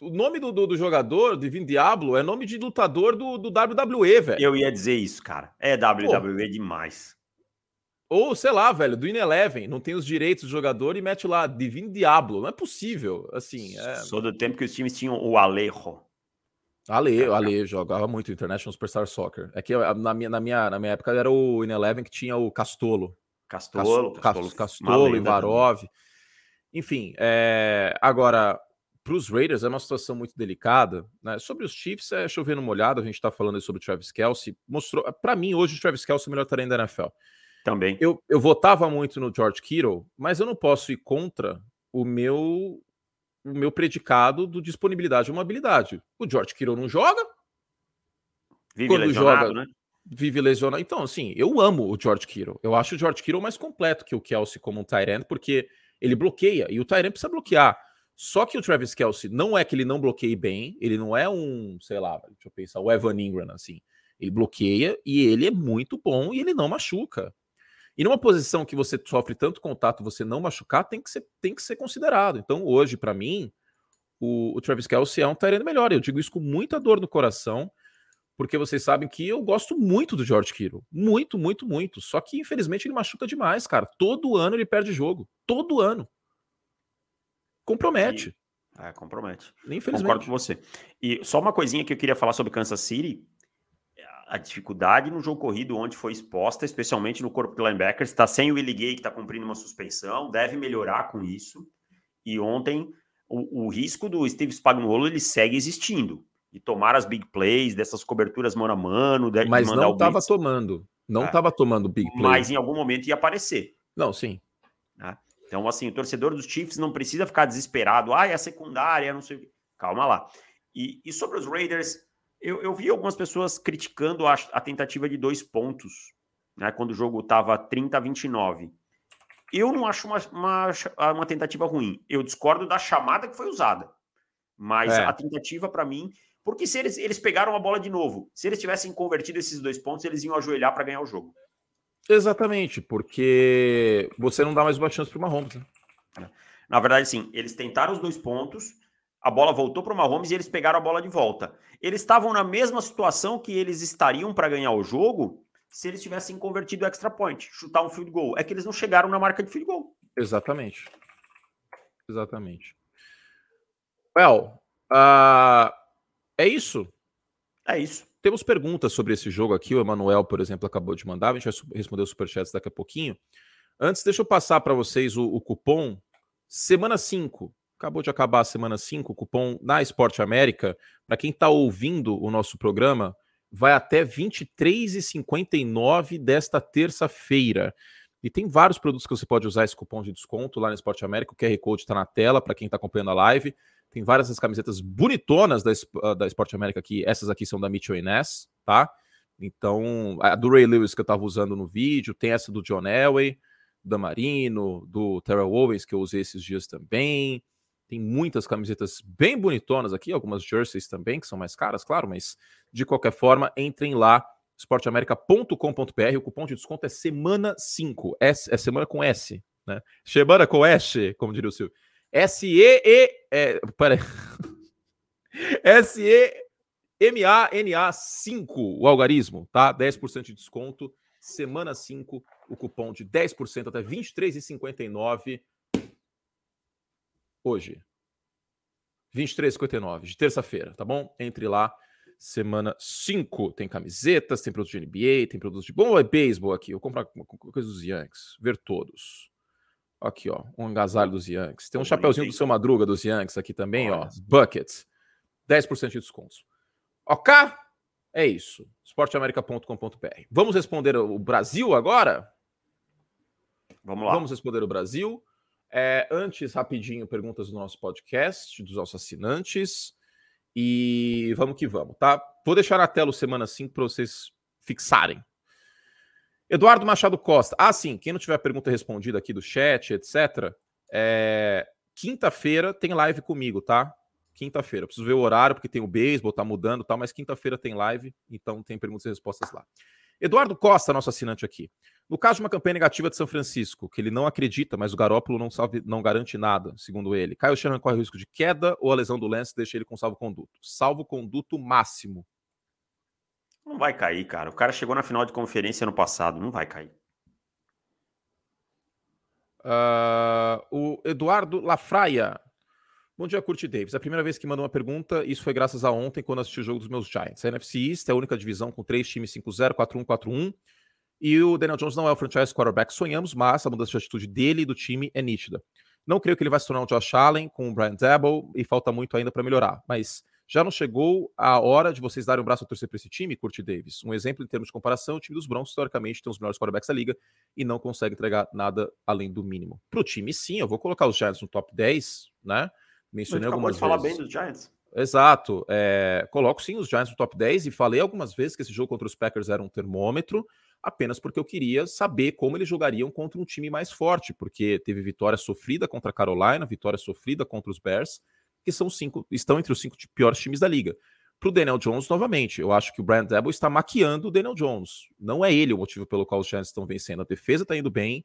o nome do, do, do, jogador, Divino Diablo, é nome de lutador do, do WWE, velho. Eu ia dizer isso, cara. É WWE Pô. demais. Ou, sei lá, velho, do In-Eleven, não tem os direitos do jogador e mete lá Divino Diablo. Não é possível, assim. É... Sou do tempo que os times tinham o Alejo. Ale, Ale jogava muito International Superstar Soccer. É que na minha, na minha, na minha época era o In-Eleven que tinha o Castolo. Castolo, Castolo, Castolo, Castolo Ivarov. Também. Enfim, é... agora, para os Raiders é uma situação muito delicada. Né? Sobre os Chiefs, é chovendo molhado, a gente está falando sobre o Travis Kelsey. Mostrou, para mim, hoje o Travis Kelsey é o melhor talento da NFL. Também. Eu, eu votava muito no George Kittle, mas eu não posso ir contra o meu o meu predicado do disponibilidade e mobilidade. O George Kittle não joga. Vive Quando joga, né? Vive lesionado. Então, assim, eu amo o George Kittle. Eu acho o George Kittle mais completo que o Kelsey como um tight end, porque ele bloqueia e o Tyrant precisa bloquear. Só que o Travis Kelsey não é que ele não bloqueie bem, ele não é um, sei lá, deixa eu pensar, o Evan Ingram, assim. Ele bloqueia e ele é muito bom e ele não machuca. E numa posição que você sofre tanto contato, você não machucar, tem que ser, tem que ser considerado. Então, hoje, para mim, o, o, Travis Kelsey é um Tyrant melhor. Eu digo isso com muita dor no coração, porque vocês sabem que eu gosto muito do George Kittle. Muito, muito, muito. Só que, infelizmente, ele machuca demais, cara. Todo ano ele perde jogo. Todo ano. Compromete. É, compromete. Infelizmente. Concordo com você. E só uma coisinha que eu queria falar sobre Kansas City. A dificuldade no jogo corrido, onde foi exposta, especialmente no corpo de linebackers, está sem o Willie Gay, que está cumprindo uma suspensão, deve melhorar com isso. E ontem, o, o risco do Steve Spagnuolo, ele segue existindo de tomar as big plays, dessas coberturas mano a mano, de, mas não estava tomando, não estava é. tomando big play. Mas em algum momento ia aparecer. Não, sim. Né? Então, assim, o torcedor dos Chiefs não precisa ficar desesperado. Ah, é a secundária, não sei o Calma lá. E, e sobre os Raiders, eu, eu, vi algumas pessoas criticando a, a tentativa de dois pontos, né? Quando o jogo estava 30 a 29. Eu não acho uma, uma, uma, tentativa ruim. Eu discordo da chamada que foi usada. Mas é. a tentativa, para mim, porque se eles, eles pegaram a bola de novo, se eles tivessem convertido esses dois pontos, eles iam ajoelhar para ganhar o jogo. Exatamente, porque você não dá mais uma chance para o Mahomes. Né? Na verdade, sim, eles tentaram os dois pontos, a bola voltou para o Mahomes e eles pegaram a bola de volta. Eles estavam na mesma situação que eles estariam para ganhar o jogo se eles tivessem convertido o extra point, chutar um field goal. É que eles não chegaram na marca de field goal. Exatamente. Exatamente. Well, uh, é isso. É isso. Temos perguntas sobre esse jogo aqui. O Emanuel, por exemplo, acabou de mandar. A gente vai responder os superchats daqui a pouquinho. Antes, deixa eu passar para vocês o, o, cupom Semana 5. Acabou de acabar a semana 5, o cupom na Esporte América. Para quem está ouvindo o nosso programa, vai até R$ 23,59 desta terça-feira. E tem vários produtos que você pode usar esse cupom de desconto lá no Esporte América. O QR Code está na tela para quem está acompanhando a live. Tem várias das camisetas bonitonas da, ah, da Esporte América aqui. Essas aqui são da Mitchell Ness, tá? Então, a do Ray Lewis que eu estava usando no vídeo, tem essa do John Elway, da Marino, do Terrell Owens que eu usei esses dias também. Tem muitas camisetas bem bonitonas aqui, algumas jerseys também, que são mais caras, claro, mas de qualquer forma, entrem lá, esporteamerica.com.br. O cupom de desconto é semana 5. S, é semana com S, né? Semana com S, como diria o Silvio. S-E-E. É, peraí. S-E-M-A-N-A 5, o algarismo, tá? 10% de desconto. Semana 5, o cupom de 10% até R$ 23,59 hoje. 23,59 de terça-feira, tá bom? Entre lá, semana 5. Tem camisetas, tem produtos de NBA, tem produtos de bom é beisebol aqui. Eu compro coisa dos Yankees, ver todos. Aqui, ó, um agasalho dos Yankees. Tem um chapeuzinho do seu Madruga dos Yankees aqui também, ó. Buckets. 10% de descontos. Ok? É isso. esporteamerica.com.br. Vamos responder o Brasil agora? Vamos lá. Vamos responder o Brasil. É, antes, rapidinho, perguntas do nosso podcast, dos nossos assinantes. E vamos que vamos, tá? Vou deixar na tela o Semana 5 para vocês fixarem. Eduardo Machado Costa. Ah, sim, quem não tiver pergunta respondida aqui do chat, etc. É... Quinta-feira tem live comigo, tá? Quinta-feira. Preciso ver o horário, porque tem o beisebol, tá mudando tal, mas quinta-feira tem live, então tem perguntas e respostas lá. Eduardo Costa, nosso assinante aqui. No caso de uma campanha negativa de São Francisco, que ele não acredita, mas o Garópolo não, salve, não garante nada, segundo ele, Caio Shanahan corre risco de queda ou a lesão do Lance deixa ele com salvo-conduto? Salvo-conduto máximo. Não vai cair, cara. O cara chegou na final de conferência no passado, não vai cair. Uh, o Eduardo Lafraia. Bom dia, Curti Davis. A primeira vez que mandou uma pergunta, isso foi graças a ontem, quando assisti o jogo dos meus Giants. A NFC East é a única divisão com três times 5-0, 4-1, 4-1. E o Daniel Jones não é o franchise quarterback sonhamos, mas a mudança de atitude dele e do time é nítida. Não creio que ele vai se tornar um Josh Allen com o Brian Dabble e falta muito ainda para melhorar, mas já não chegou a hora de vocês darem um braço a torcer para esse time, Curti Davis? Um exemplo em termos de comparação, o time dos Broncos, historicamente, tem os melhores quarterbacks da liga e não consegue entregar nada além do mínimo. Para o time, sim, eu vou colocar os Giants no top 10, né? Mencionei algumas vezes. falar bem dos Giants. Exato. É, coloco sim os Giants no top 10 e falei algumas vezes que esse jogo contra os Packers era um termômetro apenas porque eu queria saber como eles jogariam contra um time mais forte, porque teve vitória sofrida contra a Carolina, vitória sofrida contra os Bears, que são cinco, estão entre os cinco piores times da liga. Para o Daniel Jones, novamente, eu acho que o Brian Debo está maquiando o Daniel Jones. Não é ele o motivo pelo qual os Giants estão vencendo. A defesa está indo bem.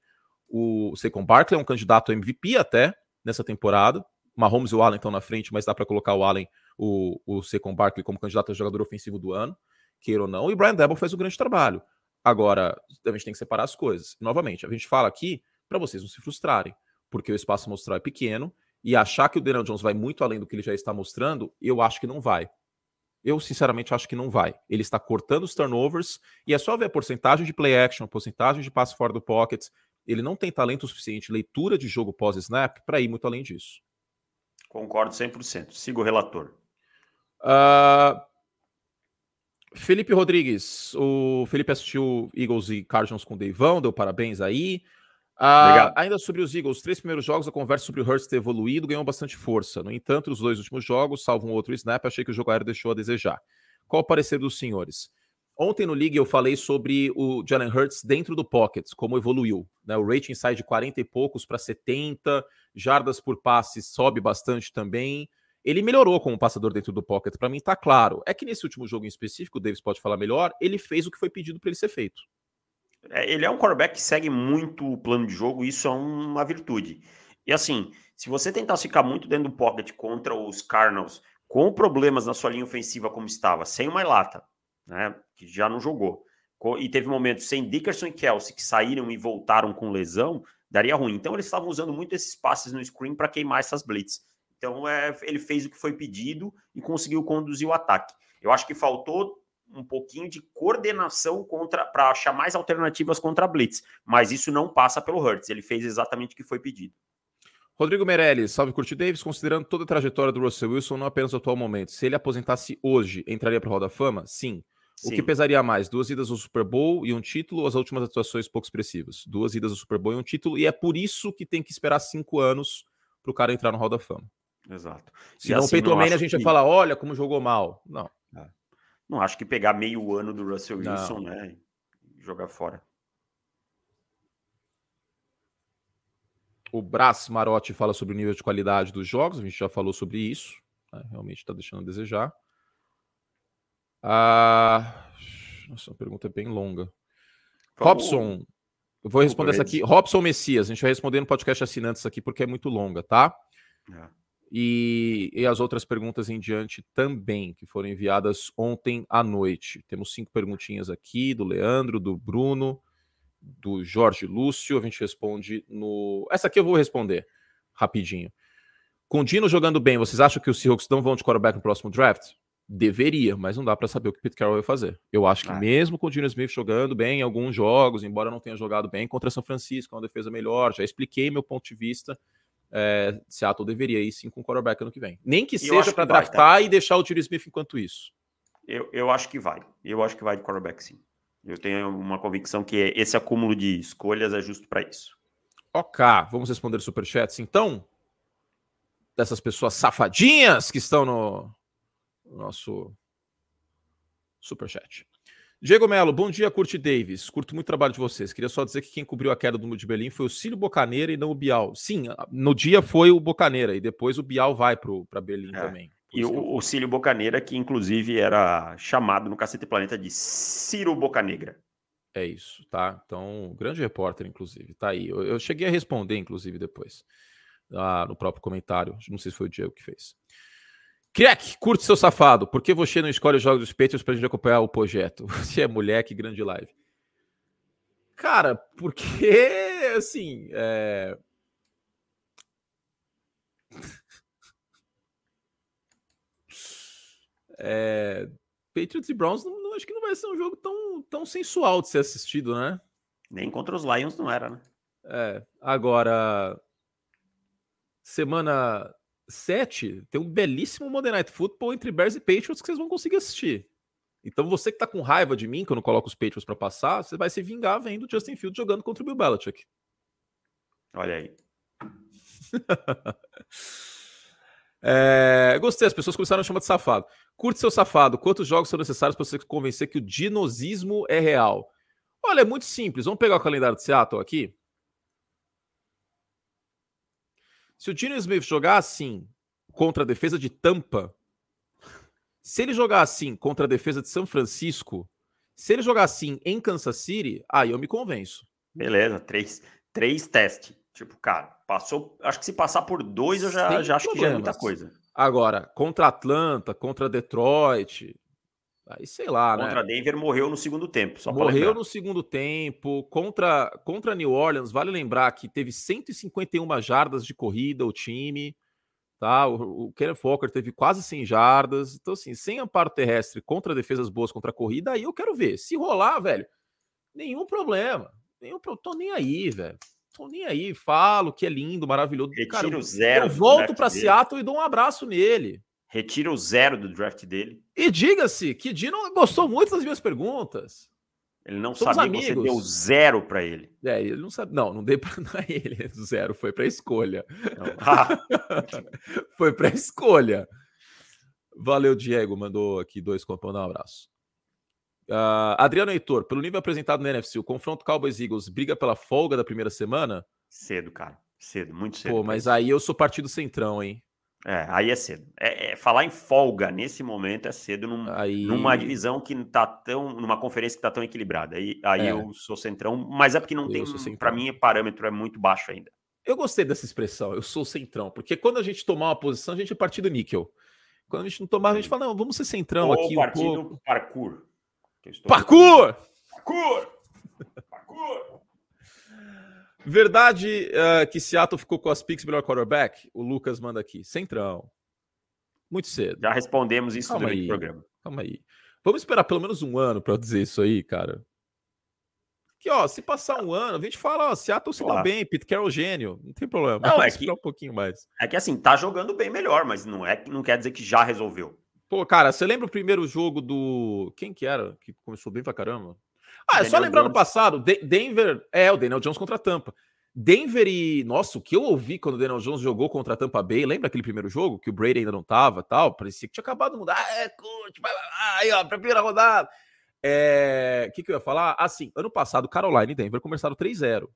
O Saquon Barkley é um candidato a MVP até nessa temporada. Mahomes e o Allen estão na frente, mas dá para colocar o Allen, o, o Barkley, como candidato a jogador ofensivo do ano, queira ou não. E o Brian Debo faz o grande trabalho. Agora, a gente tem que separar as coisas. Novamente, a gente fala aqui para vocês não se frustrarem, porque o espaço mostrar é pequeno e achar que o Daniel Jones vai muito além do que ele já está mostrando, eu acho que não vai. Eu, sinceramente, acho que não vai. Ele está cortando os turnovers e é só ver a porcentagem de play action, a porcentagem de passe fora do pocket. Ele não tem talento suficiente, leitura de jogo pós-snap, para ir muito além disso. Concordo 100%. Siga o relator. Uh, Felipe Rodrigues, o Felipe assistiu Eagles e Cardinals com o Deivão, deu parabéns aí. Ah, ainda sobre os Eagles, três primeiros jogos, a conversa sobre o Hurts ter evoluído ganhou bastante força. No entanto, os dois últimos jogos, salvo um outro snap, achei que o jogo aéreo deixou a desejar. Qual o parecer dos senhores? Ontem no League eu falei sobre o Jalen Hurts dentro do pocket, como evoluiu. Né? O rating sai de 40 e poucos para 70, jardas por passe sobe bastante também. Ele melhorou como passador dentro do pocket, para mim tá claro. É que nesse último jogo em específico, o Davis pode falar melhor, ele fez o que foi pedido para ele ser feito. É, ele é um quarterback que segue muito o plano de jogo, isso é uma virtude. E assim, se você tentar ficar muito dentro do pocket contra os Cardinals, com problemas na sua linha ofensiva como estava, sem o Mailata, né, que já não jogou, e teve momentos sem Dickerson e Kelsey que saíram e voltaram com lesão, daria ruim. Então eles estavam usando muito esses passes no screen para queimar essas blitz. Então é, ele fez o que foi pedido e conseguiu conduzir o ataque. Eu acho que faltou um pouquinho de coordenação contra para achar mais alternativas contra a blitz, mas isso não passa pelo Hurts. Ele fez exatamente o que foi pedido. Rodrigo Meirelles, salve Curti Davis, considerando toda a trajetória do Russell Wilson, não apenas o atual momento, se ele aposentasse hoje, entraria para a Roda Fama? Sim. O Sim. que pesaria mais? Duas idas ao Super Bowl e um título ou as últimas atuações pouco expressivas? Duas idas ao Super Bowl e um título, e é por isso que tem que esperar cinco anos para o cara entrar no Hall da Fama. Exato. Se não, assim, Peyton Manning, a gente que... vai falar, olha como jogou mal. Não. Não acho que pegar meio ano do Russell Wilson, não. né, e jogar fora. O Brás Marotti fala sobre o nível de qualidade dos jogos, a gente já falou sobre isso, né? realmente está deixando a desejar. Ah, nossa, a pergunta é bem longa. Vamos... Robson, eu vou responder essa aqui. Robson Messias, a gente vai responder no podcast assinantes aqui porque é muito longa, tá? É. E, e, as outras perguntas em diante também, que foram enviadas ontem à noite. Temos cinco perguntinhas aqui do Leandro, do Bruno, do Jorge Lúcio. A gente responde no. Essa aqui eu vou responder rapidinho. Com o Dino jogando bem, vocês acham que os Seahawks não vão de quarterback no próximo draft? Deveria, mas não dá para saber o que o Pete Carroll vai fazer. Eu acho que ah. mesmo com o Dino Smith jogando bem em alguns jogos, embora não tenha jogado bem contra São Francisco, uma defesa melhor, já expliquei meu ponto de vista. É, Seattle deveria ir sim com o quarterback ano que vem. Nem que seja para draftar vai, tá? e deixar o Dino Smith enquanto isso. Eu, eu acho que vai. Eu acho que vai de quarterback sim. Eu tenho uma convicção que esse acúmulo de escolhas é justo para isso. Ok, vamos responder superchats então? Dessas pessoas safadinhas que estão no, nosso superchat. Diego Melo, bom dia, Curte Davis. Curto muito o trabalho de vocês. Queria só dizer que quem cobriu a queda do de Berlim foi o Cílio Bocaneira e não o Bial. Sim, no dia foi o Bocaneira e depois o Bial vai para Berlim é. também. E o, o Cílio Bocaneira, que inclusive era chamado no Cacete Planeta de Ciro Bocanegra. É isso, tá? Então, grande repórter, inclusive, tá aí. Eu, eu cheguei a responder, inclusive, depois, ah, no próprio comentário. Não sei se foi o Diego que fez. Crack, curte seu safado. Por que você não escolhe os jogos dos Patriots pra gente acompanhar o projeto? Você é mulher, que grande live. Cara, porque, assim, é... é... Patriots e Browns, não, não, acho que não vai ser um jogo tão, tão sensual de ser assistido, né? Nem contra os Lions não era, né? É, agora, semana 7 tem um belíssimo Monday Night Football entre Bears e Patriots que vocês vão conseguir assistir. Então você que tá com raiva de mim, que eu não coloco os Patriots para passar, você vai se vingar vendo Justin Fields jogando contra o Bill Belichick. Olha aí. é, gostei, as pessoas começaram a chamar de safado. Curte seu safado. Quantos jogos são necessários para você convencer que o dinosismo é real? Olha, é muito simples. Vamos pegar o calendário de Seattle aqui. Se o Dino Smith jogar assim contra a defesa de Tampa, se ele jogar assim contra a defesa de São Francisco, se ele jogar assim em Kansas City, aí eu me convenço. Beleza, três, três testes. Tipo, cara, passou. Acho que se passar por dois, eu já, já acho problemas. que já é muita coisa. Agora, contra Atlanta, contra Detroit, Aí sei lá, contra né? Contra Denver morreu no segundo tempo. morreu no segundo tempo. Contra, contra New Orleans, vale lembrar que teve 151 jardas de corrida o time. Tá? O, o Kenneth Walker teve quase 100 jardas. Então, assim, sem amparo terrestre contra defesas boas contra a corrida, aí eu quero ver. Se rolar, velho, nenhum problema. Nenhum, tô nem aí, velho. Tô nem aí. Falo que é lindo, maravilhoso. Retiro Cara, zero. Eu volto para Seattle e dou um abraço nele retira o zero do draft dele. E diga-se que Dino gostou muito das minhas perguntas. Ele não Somos sabia amigos. que você deu zero para ele. É, ele não sabe. Não, não dei para ele. Zero foi para escolha. Ah. foi para escolha. Valeu, Diego. Mandou aqui dois contos. Um abraço. Uh, Adriano Heitor, pelo nível apresentado no NFC, o confronto Cowboys Eagles briga pela folga da primeira semana? Cedo, cara. Cedo, muito cedo. Pô, mas aí eu sou partido centrão, hein? É, aí é cedo. É, é, falar em folga nesse momento é cedo num, aí... numa divisão que tá tão. numa conferência que tá tão equilibrada. Aí, aí é. eu sou centrão, mas é porque não eu tem. Para mim, o parâmetro é muito baixo ainda. Eu gostei dessa expressão, eu sou centrão, porque quando a gente tomar uma posição, a gente é partido níquel. Quando a gente não tomar, a gente fala, não, vamos ser centrão Ou aqui. partido um parkour. Parkour! Parkour! Parkour! Verdade uh, que Seattle ficou com as picks melhor quarterback? O Lucas manda aqui. Centrão. Muito cedo. Já respondemos isso Calma durante aí. o programa. Calma aí. Vamos esperar pelo menos um ano para dizer isso aí, cara. Que, ó, se passar um ano, a gente fala, ó, Seattle se dá bem, Pete Carroll gênio, não tem problema. Não, é que, um pouquinho mais. É que assim, tá jogando bem melhor, mas não é não quer dizer que já resolveu. Pô, cara, você lembra o primeiro jogo do. Quem que era? Que começou bem pra caramba? Ah, é só lembrar Jones. no passado, Denver. É, o Daniel Jones contra a Tampa. Denver e. Nossa, o que eu ouvi quando o Daniel Jones jogou contra a Tampa Bay, lembra aquele primeiro jogo que o Brady ainda não tava tal? Parecia que tinha acabado de mudar. Ah, é, coach, vai, vai, aí, ó, primeira rodada. É... O que, que eu ia falar? Assim, ano passado, Carolina e Denver começaram 3-0.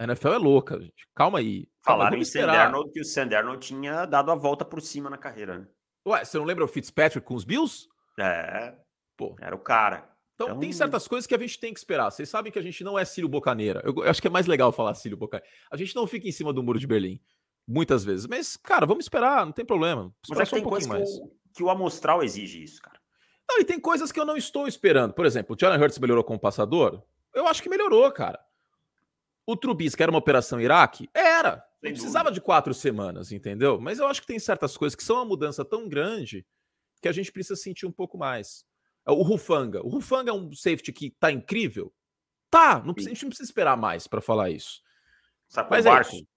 A NFL é louca, gente. Calma aí. Falaram em Sanderno que o Sanderno tinha dado a volta por cima na carreira, né? Ué, você não lembra o Fitzpatrick com os Bills? É. Pô. Era o cara. Então, então, tem certas coisas que a gente tem que esperar. Vocês sabem que a gente não é Cílio Bocaneira. Eu, eu acho que é mais legal falar Cílio Bocaneira. A gente não fica em cima do muro de Berlim. Muitas vezes. Mas, cara, vamos esperar, não tem problema. Mas é que tem um coisa mais. Que, o, que o amostral exige isso, cara. Não, e tem coisas que eu não estou esperando. Por exemplo, o Jalen Hurts melhorou como passador? Eu acho que melhorou, cara. O Trubisky era uma operação Iraque? Era. Não precisava de quatro semanas, entendeu? Mas eu acho que tem certas coisas que são uma mudança tão grande que a gente precisa sentir um pouco mais. O Rufanga. O Rufanga é um safety que tá incrível? Tá. Não precisa, a gente não precisa esperar mais para falar isso. Sabe Mas é Barkley.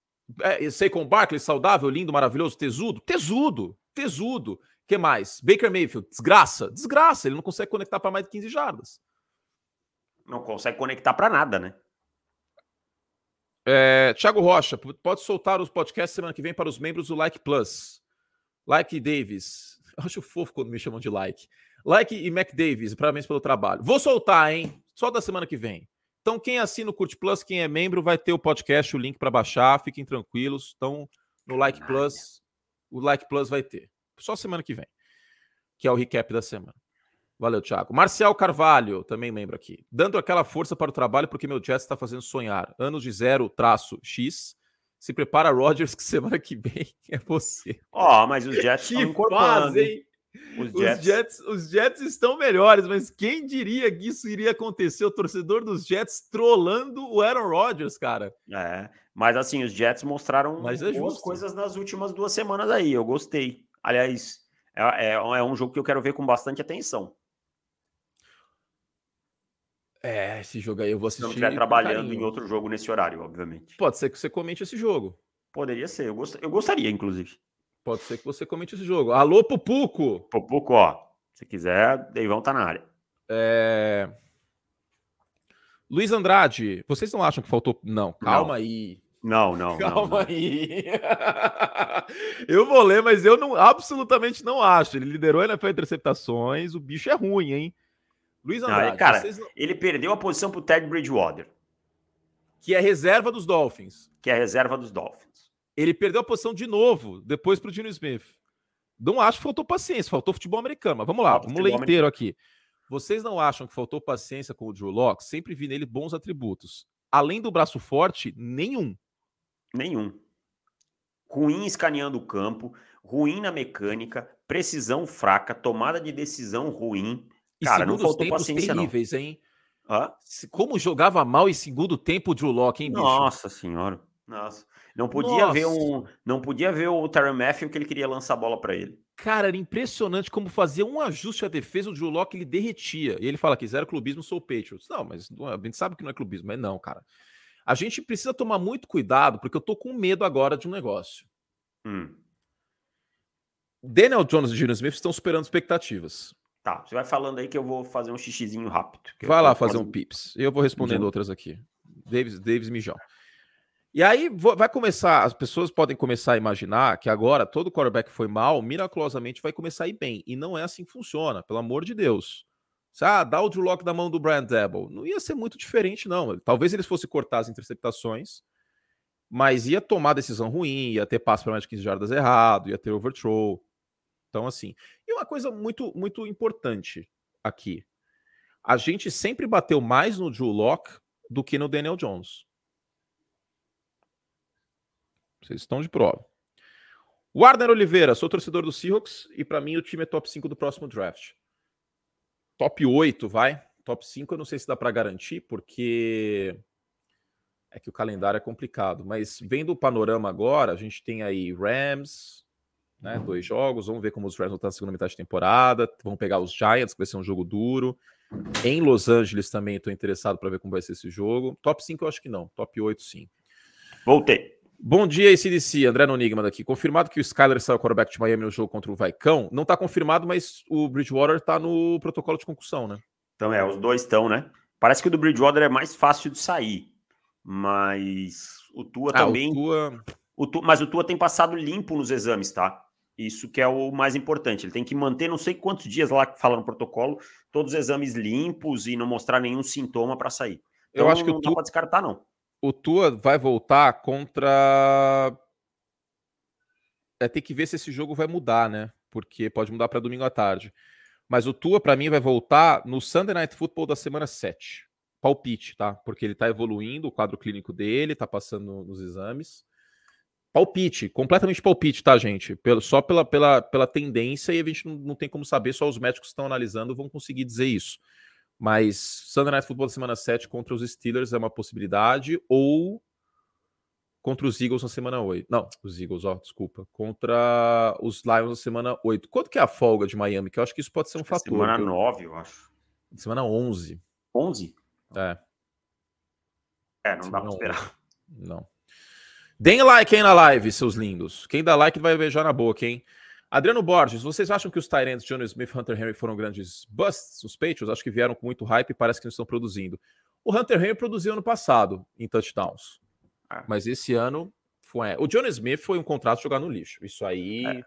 É, sei com o Barkley, saudável, lindo, maravilhoso, tesudo? Tesudo. Tesudo que mais? Baker Mayfield, desgraça, desgraça, ele não consegue conectar para mais de 15 jardas. Não consegue conectar para nada, né? É, Thiago Rocha, pode soltar os podcasts semana que vem para os membros do Like Plus. Like Davis. acho fofo quando me chamam de like. Like e Mac Davis, parabéns pelo trabalho. Vou soltar, hein? Só da semana que vem. Então, quem assina o Curte Plus, quem é membro, vai ter o podcast, o link para baixar. Fiquem tranquilos. Então, no Like Plus, o Like Plus vai ter. Só semana que vem, que é o recap da semana. Valeu, Thiago. Marcial Carvalho, também lembro aqui. Dando aquela força para o trabalho, porque meu Jets está fazendo sonhar. Anos de zero, traço, X. Se prepara, Rodgers, que semana que vem é você. Ó, oh, mas os Jets estão incorporando. hein? Os Jets. Os, Jets, os Jets estão melhores, mas quem diria que isso iria acontecer? O torcedor dos Jets trolando o Aaron Rodgers, cara. É, mas assim, os Jets mostraram mas é boas coisas nas últimas duas semanas aí. Eu gostei. Aliás, é, é, é um jogo que eu quero ver com bastante atenção. É, esse jogo aí eu vou assistir. Se não estiver trabalhando em outro jogo nesse horário, obviamente. Pode ser que você comente esse jogo. Poderia ser, eu, gost... eu gostaria, inclusive. Pode ser que você comente esse jogo. Alô, Pupuco! Pupuco, ó. Se quiser, Deivão tá na área. É... Luiz Andrade, vocês não acham que faltou. Não, calma não. aí. Não, não. Calma não, aí. eu vou ler, mas eu não, absolutamente não acho. Ele liderou a NFL interceptações. O bicho é ruim, hein? Luiz Andrade. Não, cara, vocês... ele perdeu a posição pro Ted Bridgewater. Que é reserva dos Dolphins. Que é reserva dos Dolphins. Ele perdeu a posição de novo, depois pro Dino Smith. Não acho que faltou paciência, faltou futebol americano. Mas vamos lá, vamos ler inteiro aqui. Vocês não acham que faltou paciência com o Drew Locke? Sempre vi nele bons atributos. Além do braço forte, nenhum. Nenhum. Ruim escaneando o campo, ruim na mecânica, precisão fraca, tomada de decisão ruim. Cara, não faltou paciência terríveis, não. hein? Hã? Como jogava mal em segundo tempo o Drew Locke, hein, bicho? Nossa senhora. Nossa. Não podia Nossa. ver um, não podia ver o Terry Matthew que ele queria lançar a bola para ele. Cara, era impressionante como fazia um ajuste à defesa, o Drew Locke ele derretia. E ele fala que zero clubismo, sou o Patriots. Não, mas a gente sabe que não é clubismo, mas não, cara. A gente precisa tomar muito cuidado, porque eu tô com medo agora de um negócio. Hum. Daniel Jones e Gino Smith estão superando expectativas. Tá, você vai falando aí que eu vou fazer um xixizinho rápido. Vai lá fazer um pips. Eu vou respondendo outras aqui. Davis, Davis Mijão. E aí vai começar, as pessoas podem começar a imaginar que agora todo quarterback foi mal, miraculosamente vai começar a ir bem. E não é assim que funciona, pelo amor de Deus. Ah, dá o Drew Lock da mão do Brian Debo. Não ia ser muito diferente, não. Talvez eles fossem cortar as interceptações, mas ia tomar decisão ruim, ia ter passo para mais de 15 jardas errado, ia ter overthrow. Então, assim. E uma coisa muito, muito importante aqui. A gente sempre bateu mais no Drew Lock do que no Daniel Jones. Vocês estão de prova. Warner Oliveira, sou torcedor do Seahawks e para mim o time é top 5 do próximo draft top 8, vai. Top 5 eu não sei se dá para garantir, porque É que o calendário é complicado, mas vendo o panorama agora, a gente tem aí Rams, né? Dois jogos, vamos ver como os Rams vão estar na segunda metade de temporada. Vão pegar os Giants, que vai ser um jogo duro. Em Los Angeles também estou interessado para ver como vai ser esse jogo. Top 5 eu acho que não, top 8 sim. Voltei. Bom dia, ACDC. André Nonigma daqui. Confirmado que o Skyler saiu quarterback de Miami no jogo contra o Vaicão. Não está confirmado, mas o Bridgewater está no protocolo de concussão, né? Então é, os dois estão, né? Parece que o do Bridgewater é mais fácil de sair, mas o Tua ah, também. O Tua... O Tua... Mas o Tua tem passado limpo nos exames, tá? Isso que é o mais importante. Ele tem que manter não sei quantos dias lá que fala no protocolo, todos os exames limpos e não mostrar nenhum sintoma para sair. Então, Eu acho que não o Tua, dá descartar, não. O Tua vai voltar contra. É ter que ver se esse jogo vai mudar, né? Porque pode mudar para domingo à tarde. Mas o Tua, para mim, vai voltar no Sunday Night Football da semana 7. Palpite, tá? Porque ele tá evoluindo, o quadro clínico dele, tá passando nos exames. Palpite, completamente palpite, tá, gente? Pelo, só pela, pela, pela tendência, e a gente não, não tem como saber, só os médicos que estão analisando vão conseguir dizer isso. Mas Sunday Night Football da semana 7 contra os Steelers é uma possibilidade, ou contra os Eagles na semana 8. Não, os Eagles, ó, desculpa. Contra os Lions na semana 8. Quanto que é a folga de Miami? Que eu acho que isso pode ser um fator. Semana 9, eu acho. Semana 11. 11? É. É, não semana dá pra esperar. 11. Não. Deem like aí na live, seus lindos. Quem dá like vai beijar na boca, hein? Adriano Borges, vocês acham que os Tyrants John Smith e Hunter Henry foram grandes busts? Os Patriots acho que vieram com muito hype e parece que não estão produzindo. O Hunter Henry produziu ano passado em touchdowns. É. Mas esse ano foi. O John Smith foi um contrato jogar no lixo. Isso aí. É.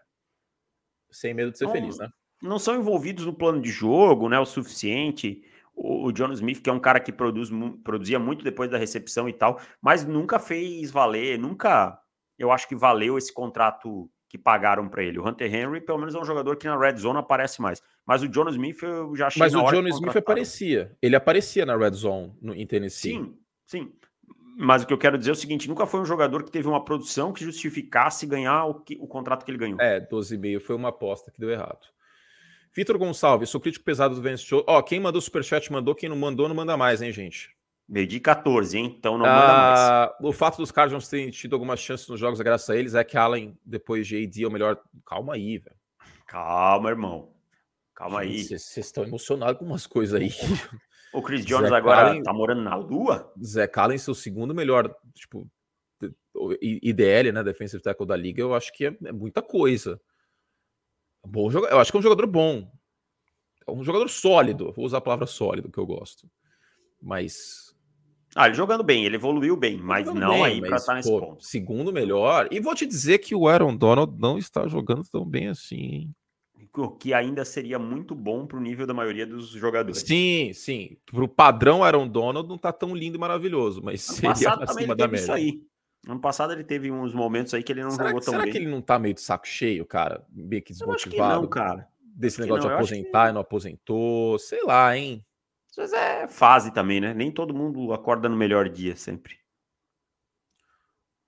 Sem medo de ser não, feliz, né? Não são envolvidos no plano de jogo, né? O suficiente o, John Smith, que é um cara que produz, produzia muito depois da recepção e tal, mas nunca fez valer, nunca, eu acho que valeu esse contrato que pagaram para ele. O Hunter Henry, pelo menos, é um jogador que na red zone aparece mais. Mas o John Smith eu já achei Mas o John Smith aparecia. Ele aparecia na red zone no, em Tennessee. Sim, sim. Mas o que eu quero dizer é o seguinte: nunca foi um jogador que teve uma produção que justificasse ganhar o, que, o contrato que ele ganhou. É, 12,5 foi uma aposta que deu errado. Vitor Gonçalves, sou crítico pesado do Vance Show. Ó, quem mandou superchat mandou, quem não mandou não manda mais, hein, gente? Meio de 14, hein? Então não manda ah, mais. O fato dos Cardinals terem tido algumas chances nos jogos, é graças a eles, é que Allen, depois de AD, é o melhor. Calma aí, velho. Calma, irmão. Calma aí. Vocês estão emocionados com umas coisas aí. O Chris Jones Zé agora Allen, tá morando na lua? Zé Allen, seu segundo melhor, tipo, IDL, né? Defensive tackle da liga, eu acho que é, é muita coisa. Bom jogador. Eu acho que é um jogador bom. É um jogador sólido. Vou usar a palavra sólido, que eu gosto. Mas. Ah, ele jogando bem, ele evoluiu bem, mas não bem, aí para estar tá nesse pô, ponto. Segundo melhor. E vou te dizer que o Aaron Donald não está jogando tão bem assim, hein? O que ainda seria muito bom para o nível da maioria dos jogadores. Sim, sim. Para o padrão Aaron Donald não está tão lindo e maravilhoso, mas ano seria acima da média. Isso aí. Ano passado ele teve uns momentos aí que ele não será jogou tão será bem. Será que ele não tá meio de saco cheio, cara? Meio que desmotivado? Que não, cara. Desse negócio de aposentar que... e não aposentou. Sei lá, hein? Às vezes é fase também, né? Nem todo mundo acorda no melhor dia sempre.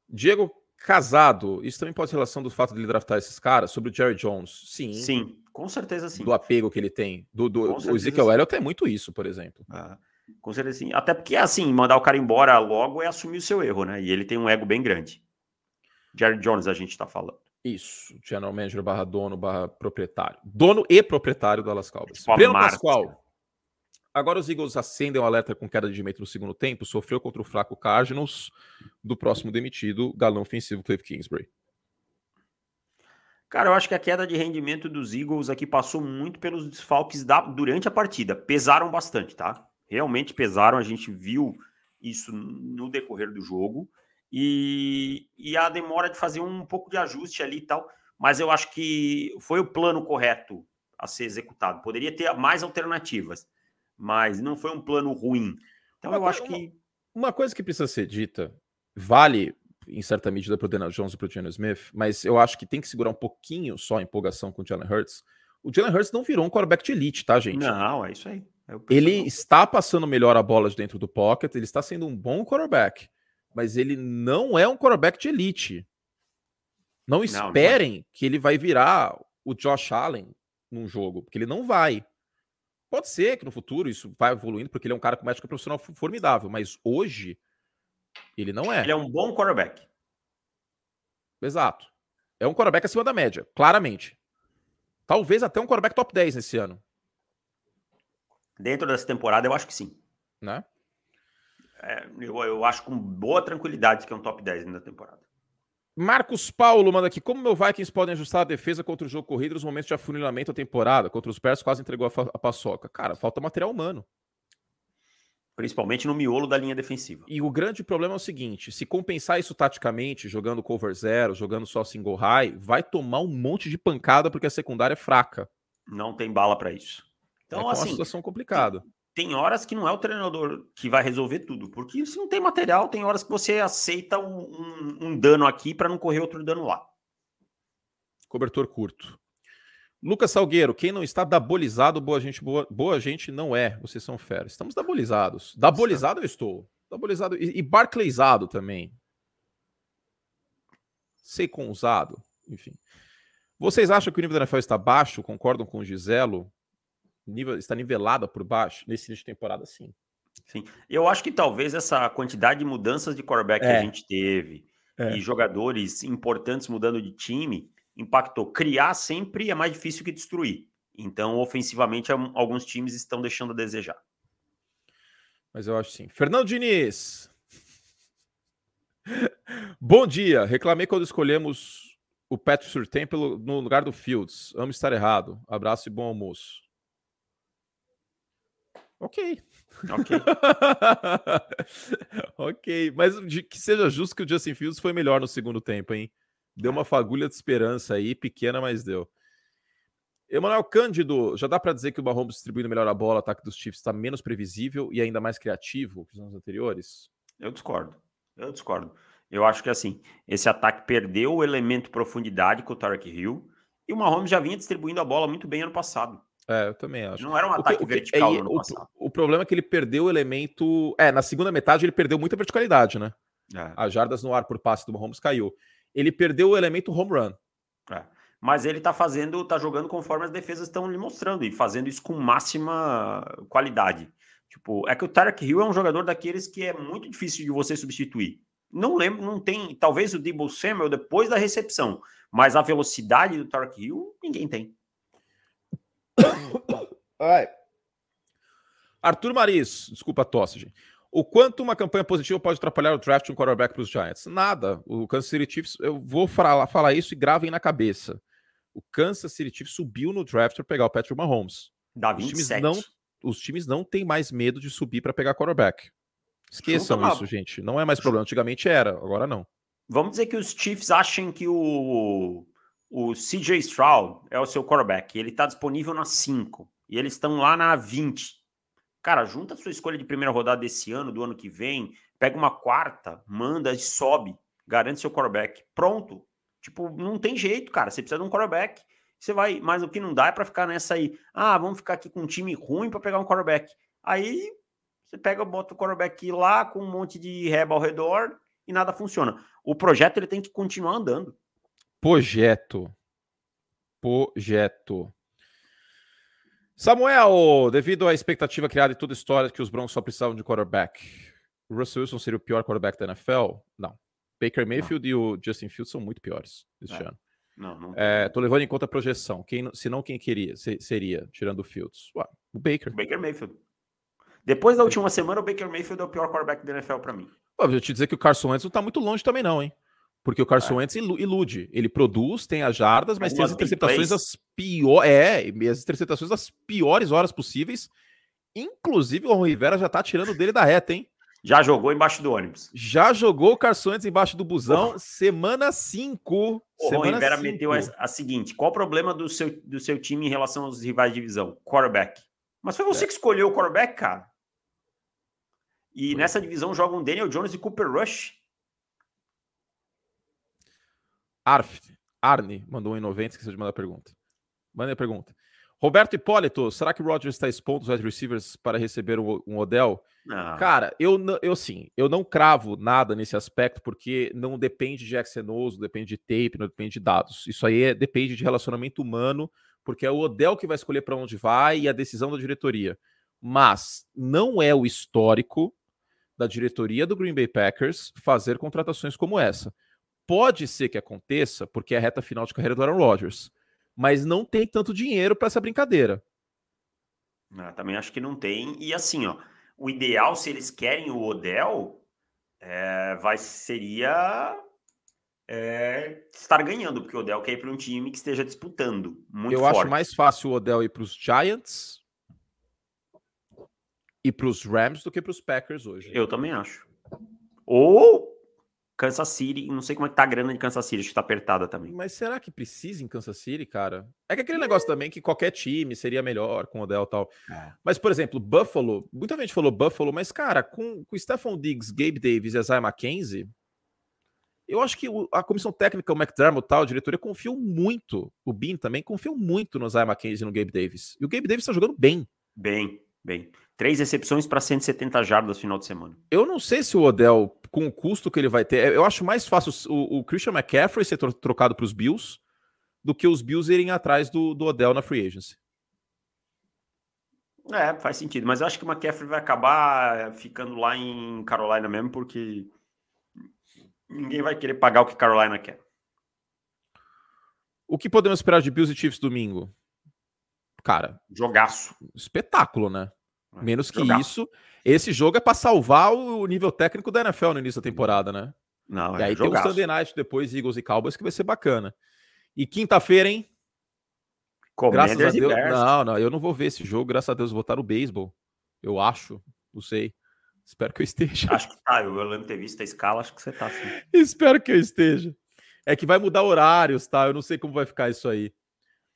Diego Casado, isso também pode ser relação do fato de ele draftar esses caras sobre o Jerry Jones? Sim. Sim, com certeza sim. Do apego que ele tem. Do, do, o Ezekiel Elliott é muito isso, por exemplo. Ah. Com certeza sim. Até porque, assim, mandar o cara embora logo é assumir o seu erro, né? E ele tem um ego bem grande. Jerry Jones, a gente tá falando. Isso, general manager barra dono barra proprietário. Dono e proprietário do Dallas Cowboys. Tipo Breno Pascoal. Agora os Eagles acendem o alerta com queda de rendimento no segundo tempo. Sofreu contra o fraco Cardinals do próximo demitido, galão ofensivo Cliff Kingsbury. Cara, eu acho que a queda de rendimento dos Eagles aqui passou muito pelos desfalques da, durante a partida. Pesaram bastante, tá? realmente pesaram, a gente viu isso no decorrer do jogo, e, e a demora de fazer um pouco de ajuste ali e tal, mas eu acho que foi o plano correto a ser executado. Poderia ter mais alternativas, mas não foi um plano ruim. Então uma, eu acho que. Uma coisa que precisa ser dita, vale em certa medida para o Daniel Jones e para o Jalen Smith, mas eu acho que tem que segurar um pouquinho só a empolgação com o Jalen Hurts. O Jalen Hurts não virou um quarterback de elite, tá, gente? Não, é isso aí. É ele está passando melhor a bola de dentro do pocket, ele está sendo um bom quarterback, mas ele não é um quarterback de elite. Não esperem não, que ele vai virar o Josh Allen num jogo, porque ele não vai. Pode ser que no futuro isso vai evoluindo, porque ele é um cara com médica profissional formidável, mas hoje Ele não é. Ele é um bom quarterback. Exato. É um quarterback acima da média, claramente. Talvez até um quarterback top 10 nesse ano. Dentro dessa temporada, eu acho que sim. Né? É, eu, eu acho com boa tranquilidade que é um top 10 na temporada. Marcos Paulo manda aqui: como meu Vikings podem ajustar a defesa contra o jogo corrido nos momentos de afunilamento da temporada? Contra os Bears quase entregou a, a paçoca. Cara, falta material humano. Principalmente no miolo da linha defensiva. E o grande problema é o seguinte: se compensar isso taticamente, jogando cover zero, jogando só single high, vai tomar um monte de pancada porque a secundária é fraca. Não tem bala para isso. Então, é, é assim, uma situação complicada. Tem, horas que não é o treinador que vai resolver tudo, porque se não tem material, tem horas que você aceita um, um, um dano aqui para não correr outro dano lá. Cobertor curto. Lucas Salgueiro, quem não está dabolizado, boa gente, boa, boa gente não é. Vocês são fera. Estamos dabolizados. Dabolizado eu estou. Dabolizado e, e barclayzado também. Seconzado, enfim. Vocês acham que o nível da NFL está baixo? Concordam com o Giselo? Nível, está nivelada por baixo nesse início de temporada, sim. Sim. Eu acho que talvez essa quantidade de mudanças de quarterback é. que a gente teve é. e jogadores importantes mudando de time impactou. Criar sempre é mais difícil que destruir. Então, ofensivamente, alguns times estão deixando a desejar. Mas eu acho sim. Fernando Diniz. Bom dia. Reclamei quando escolhemos o Patrick Surtain no lugar do Fields. Amo estar errado. Abraço e bom almoço. Ok. Ok. ok. Mas que seja justo que o Justin Fields foi melhor no segundo tempo, hein? Deu uma fagulha de esperança aí, pequena, mas deu. Emanuel Cândido, já dá para dizer que o Mahomes distribuindo melhor a bola, o ataque dos Chiefs está menos previsível e ainda mais criativo que os anos anteriores? Eu discordo. Eu discordo. Eu acho que assim, esse ataque perdeu o elemento profundidade com o Tarek Hill e o Mahomes já vinha distribuindo a bola muito bem ano passado. É, eu também acho. Não era um ataque que, vertical é, o, passado. O, problema é que ele perdeu o elemento. É, na segunda metade ele perdeu muita verticalidade, né? É. As jardas no ar por passe do Mahomes caiu ele perdeu o elemento home run. É. Mas ele tá fazendo, tá jogando conforme as defesas estão lhe mostrando e fazendo isso com máxima qualidade. Tipo, é que o Tarek Hill é um jogador daqueles que é muito difícil de você substituir. Não lembro, não tem, talvez o Debo Samuel depois da recepção, mas a velocidade do Tarek Hill ninguém tem. Ai. Arthur Maris, desculpa a tosse, gente. O quanto uma campanha positiva pode atrapalhar o draft de um quarterback para os Giants? Nada. O Kansas City Chiefs, eu vou falar, falar isso e gravem na cabeça. O Kansas City Chiefs subiu no draft para pegar o Patrick Mahomes. Dá 27. Os times não, os times não têm mais medo de subir para pegar quarterback. Esqueçam isso, gente. Não é mais problema. Antigamente era, agora não. Vamos dizer que os Chiefs achem que o, o CJ Stroud é o seu quarterback. Ele está disponível na 5. E eles estão lá na 20. Cara, junta a sua escolha de primeira rodada desse ano, do ano que vem, pega uma quarta, manda e sobe, garante seu quarterback. Pronto. Tipo, não tem jeito, cara. Você precisa de um quarterback. Você vai, mas o que não dá é para ficar nessa aí. Ah, vamos ficar aqui com um time ruim para pegar um quarterback. Aí você pega, bota o quarterback lá com um monte de reba ao redor e nada funciona. O projeto ele tem que continuar andando. Projeto. Projeto. Samuel, devido à expectativa criada em toda a história que os Broncos só precisavam de quarterback, o Russell Wilson seria o pior quarterback da NFL? Não. Baker Mayfield não. e o Justin Fields são muito piores este é. ano. Não, não. É, tô levando em conta a projeção. Quem, se não, quem queria seria, tirando o Fields? Ué, o Baker. Baker Mayfield. Depois da última semana, o Baker Mayfield é o pior quarterback da NFL para mim. Pô, vou te dizer que o Carson Wentz não tá muito longe também, não, hein? Porque o Carson é. Wentz ilude. Ele produz, tem as jardas, mas tem as interceptações das piores. É, as interceptações das piores horas possíveis. Inclusive, o Rivera já tá tirando dele da reta, hein? Já jogou embaixo do ônibus. Já jogou o Carson Wentz embaixo do busão, oh. semana 5. O Ron Rivera cinco. meteu a, a, seguinte: qual o problema do seu, do seu time em relação aos rivais de divisão? Quarterback. Mas foi você é. que escolheu o quarterback, cara. E foi. nessa divisão jogam Daniel Jones e Cooper Rush. Arf, Arne mandou um em 90, esqueceu de mandar a pergunta. Manda a pergunta. Roberto Hipólito, será que o Rodgers está expondo os wide receivers para receber um Odell? Não. Cara, eu, eu sim, eu não cravo nada nesse aspecto, porque não depende de Exynos, não depende de tape, não depende de dados. Isso aí é, depende de relacionamento humano, porque é o Odell que vai escolher para onde vai e a decisão da diretoria. Mas não é o histórico da diretoria do Green Bay Packers fazer contratações como essa. Pode ser que aconteça, porque é a reta final de carreira do Aaron Rodgers, mas não tem tanto dinheiro para essa brincadeira. Ah, também acho que não tem. E assim, ó, o ideal, se eles querem o Odell, é, vai, seria é, estar ganhando, porque o Odell quer ir para um time que esteja disputando muito Eu forte. acho mais fácil o Odell ir para os Giants e para os Rams do que para os Packers hoje. Eu também acho. Ou Kansas City, não sei como é que tá a grana de Kansas City, acho que tá apertada também. Mas será que precisa em Kansas City, cara? É que aquele negócio também que qualquer time seria melhor com o Odell e tal. É. Mas, por exemplo, Buffalo, muita gente falou Buffalo, mas, cara, com, com Stephon Diggs, Gabe Davis e Isaiah McKenzie, eu acho que a comissão técnica, o McDermott tal, a diretoria, confiam muito, o Bean também, confiam muito no Isaiah McKenzie e no Gabe Davis. E o Gabe Davis tá jogando bem. Bem, bem. Três recepções para 170 jardas no final de semana. Eu não sei se o Odell, com o custo que ele vai ter, eu acho mais fácil o, o Christian McCaffrey ser trocado para os Bills do que os Bills irem atrás do, do Odell na free agency. É, faz sentido. Mas eu acho que o McCaffrey vai acabar ficando lá em Carolina mesmo, porque ninguém vai querer pagar o que Carolina quer. O que podemos esperar de Bills e Chiefs domingo? Cara, jogaço. Espetáculo, né? É, Menos que jogaço. isso, esse jogo é para salvar o nível técnico da NFL no início da temporada, né? Não, e é aí jogaço. tem o Sunday Night depois, Eagles e Cowboys, que vai ser bacana. E quinta-feira, hein? Commanders graças a Deus. Não, não, eu não vou ver esse jogo, graças a Deus, vou estar no beisebol. Eu acho, não sei. Espero que eu esteja. Acho que tá, eu lembro ter visto a escala, acho que você tá sim. Espero que eu esteja. É que vai mudar horários, tá? Eu não sei como vai ficar isso aí.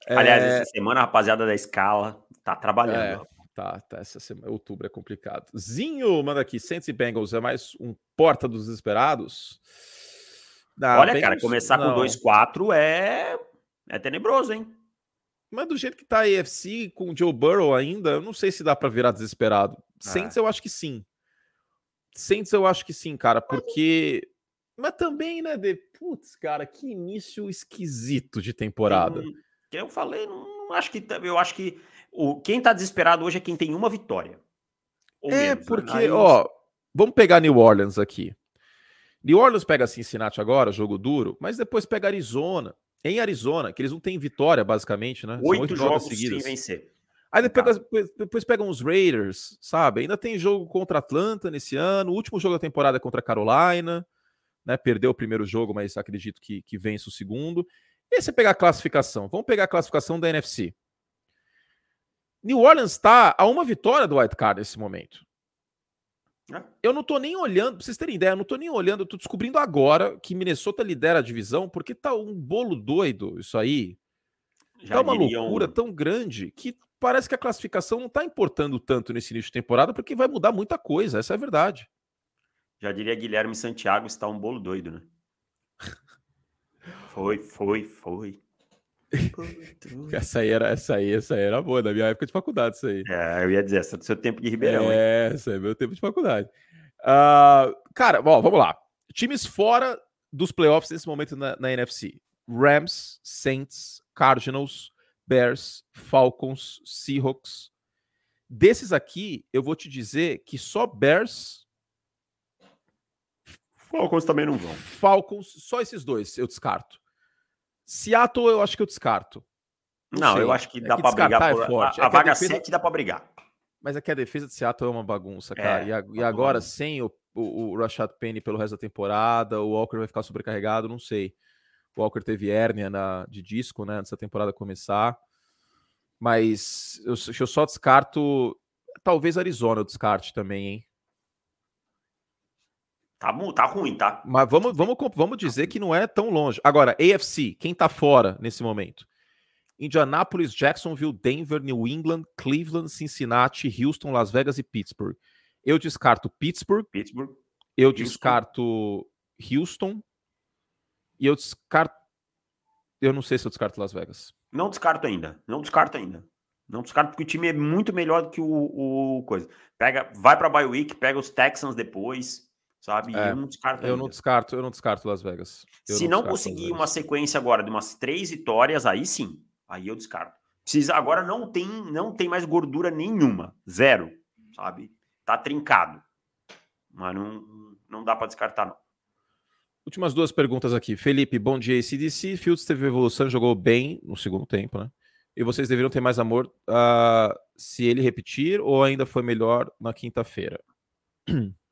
Aliás, é... essa semana a rapaziada da escala tá trabalhando. É, tá, tá. Essa semana, outubro é complicado. Zinho manda aqui: Saints e Bengals é mais um porta dos desesperados. Não, Olha, Bengals, cara, começar não. com 2-4 é... é tenebroso, hein? Mas do jeito que tá a AFC com o Joe Burrow ainda, eu não sei se dá para virar desesperado. É. Saints eu acho que sim. Saints eu acho que sim, cara, porque. Mas também, né, de. Putz, cara, que início esquisito de temporada. Que eu falei, não acho que. Eu acho que o, quem tá desesperado hoje é quem tem uma vitória. é, menos, né? porque, né? ó, vamos pegar New Orleans aqui. New Orleans pega Cincinnati agora, jogo duro, mas depois pega Arizona. Em Arizona, que eles não têm vitória, basicamente, né? Oito, oito jogos seguidas. sem vencer. Aí depois, depois, depois pegam os Raiders, sabe? Ainda tem jogo contra Atlanta nesse ano. O último jogo da temporada é contra Carolina. Né? Perdeu o primeiro jogo, mas acredito que, que vence o segundo. E aí você pegar a classificação. Vamos pegar a classificação da NFC. New Orleans está a uma vitória do White Card nesse momento. É. Eu não tô nem olhando, pra vocês terem ideia, eu não tô nem olhando, eu tô descobrindo agora que Minnesota lidera a divisão, porque tá um bolo doido isso aí. Já tá uma loucura tão grande que parece que a classificação não está importando tanto nesse início de temporada, porque vai mudar muita coisa, essa é a verdade. Já diria Guilherme Santiago, está um bolo doido, né? foi, foi, foi. essa aí era, essa aí, essa aí era boa, da minha época de faculdade, isso aí. É, eu ia dizer, essa é do seu tempo de Ribeirão. É, essa é meu tempo de faculdade. Uh, cara, bom, vamos lá. Times fora dos playoffs nesse momento na, na NFC: Rams, Saints, Cardinals, Bears, Falcons, Seahawks. Desses aqui, eu vou te dizer que só Bears. Falcons também não vão. Falcons, só esses dois eu descarto. Seattle, eu acho que eu descarto. Não, não eu acho que é dá é para brigar. Por... É forte. A, a é vaga a defesa... 7 dá para brigar. Mas é que a defesa de Seattle é uma bagunça, cara. É, e, a, e, agora, sem o, o, o Rashad Penny pelo resto da temporada, o Walker vai ficar sobrecarregado, não sei. O Walker teve hérnia na, de disco, né, antes da temporada começar. Mas eu, eu só descarto. Talvez Arizona eu descarte também, hein? Tá, tá ruim, tá? Mas vamos, vamos, vamos dizer que não é tão longe. Agora, AFC, quem tá fora nesse momento? Indianapolis, Jacksonville, Denver, New England, Cleveland, Cincinnati, Houston, Las Vegas e Pittsburgh. Eu descarto Pittsburgh. Pittsburgh. Eu Houston. descarto Houston. E eu descarto. Eu não sei se eu descarto Las Vegas. Não descarto ainda. Não descarto ainda. Não descarto porque o time é muito melhor do que o, o coisa. Pega, vai para bye week, pega os Texans depois, sabe? É, eu não descarto. Eu ainda. não descarto, eu não descarto Las Vegas. Eu Se não, não conseguir uma sequência agora de umas três vitórias, aí sim, aí eu descarto. Precisa agora não tem, não tem mais gordura nenhuma, zero, sabe? Tá trincado. mas não, não dá para descartar, não. Últimas duas perguntas aqui. Felipe, bom dia. CDC, Fields teve evolução, jogou bem no segundo tempo, né? E vocês deveriam ter mais amor uh, se ele repetir ou ainda foi melhor na quinta-feira?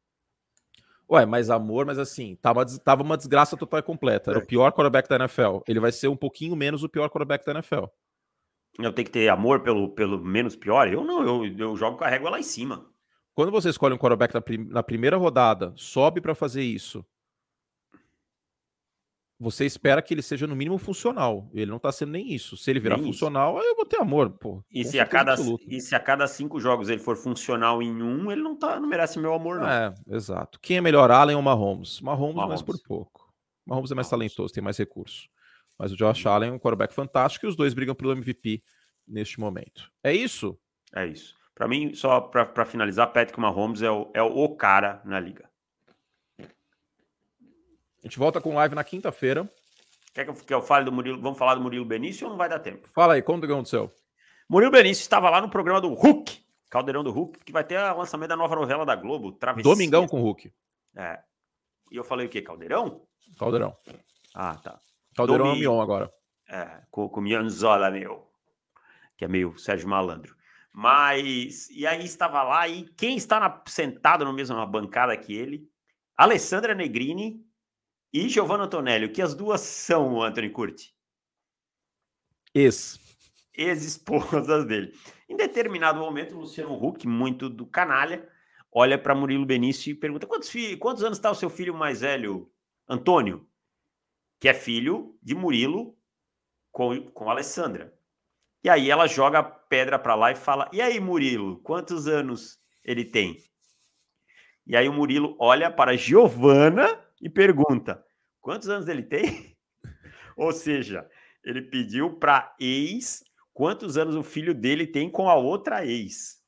Ué, mais amor, mas assim, tava, tava uma desgraça total e completa. Era o pior quarterback da NFL. Ele vai ser um pouquinho menos o pior quarterback da NFL. Eu tenho que ter amor pelo, pelo menos pior? Eu não, eu, eu jogo com a régua lá em cima. Quando você escolhe um quarterback na, prim na primeira rodada, sobe para fazer isso você espera que ele seja no mínimo funcional. Ele não está sendo nem isso. Se ele virar nem funcional, isso. eu vou ter amor, pô. E se, a cada, e se a cada cinco jogos ele for funcional em um, ele não, tá, não merece meu amor, não. É, exato. Quem é melhor, Allen ou Mahomes? Mahomes, Mahomes. mais por pouco. Mahomes é mais Mahomes. talentoso, tem mais recursos. Mas o Josh Allen é um quarterback fantástico e os dois brigam pelo MVP neste momento. É isso? É isso. Para mim, só para finalizar, Patrick Mahomes é o, é o cara na liga. A gente volta com live na quinta-feira. Quer que eu, que eu fale do Murilo? Vamos falar do Murilo Benício ou não vai dar tempo? Fala aí, conta o que aconteceu. Murilo Benício estava lá no programa do Hulk, Caldeirão do Hulk, que vai ter o lançamento da nova novela da Globo, Travessia. Domingão com o Hulk. É. E eu falei o quê? Caldeirão? Caldeirão. Ah, tá. Caldeirão Domi... é o Mion agora. É, com, com o Mionzola, meu. Que é meio Sérgio Malandro. Mas, e aí estava lá, e quem está na, sentado no mesmo na bancada que ele? Alessandra Negrini e Giovanna Antonelli, que as duas são, o Anthony Curti? Ex. Ex-esposas dele. Em determinado momento, o Luciano Huck, muito do canalha, olha para Murilo Benício e pergunta: quantos, filhos, quantos anos está o seu filho mais velho, Antônio? Que é filho de Murilo com, com Alessandra. E aí ela joga a pedra para lá e fala: E aí, Murilo, quantos anos ele tem? E aí o Murilo olha para Giovana e pergunta: quantos anos ele tem? Ou seja, ele pediu para ex quantos anos o filho dele tem com a outra ex.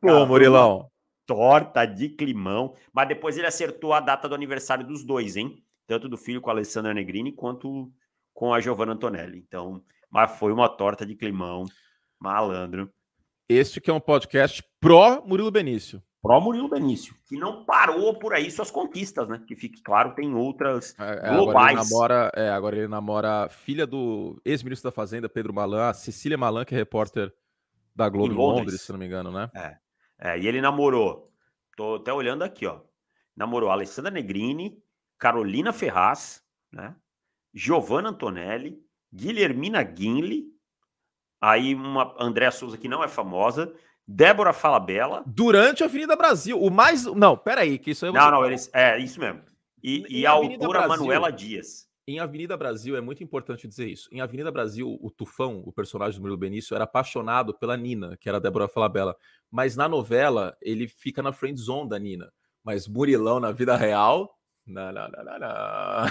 Pô, Murilão. Torta de climão. Mas depois ele acertou a data do aniversário dos dois, hein? Tanto do filho com a Alessandra Negrini quanto com a Giovanna Antonelli. Então, mas foi uma torta de climão. Malandro. Este que é um podcast pró Murilo Benício pró Murilo Benício, que não parou por aí suas conquistas, né? Que fique claro, tem outras é, é globais. Agora ele, namora, é, agora ele namora a filha do ex-ministro da Fazenda, Pedro Malan, a Cecília Malan, que é repórter da Globo em Londres, Londres se não me engano, né? É. é. E ele namorou, tô até olhando aqui, ó. Namorou Alessandra Negrini, Carolina Ferraz, né? Giovanna Antonelli, Guilhermina Guinle, aí uma Andréa Souza que não é famosa, Débora Falabella. Durante a Avenida Brasil. O mais. Não, peraí, que isso aí. Não, não, eles... é isso mesmo. E, e a autora Brasil, Manuela Dias. Em Avenida Brasil, é muito importante dizer isso. Em Avenida Brasil, o Tufão, o personagem do Murilo Benício, era apaixonado pela Nina, que era a Débora Falabella. Mas na novela, ele fica na friend zone da Nina. Mas Murilão, na vida real, não, não, não, não, não.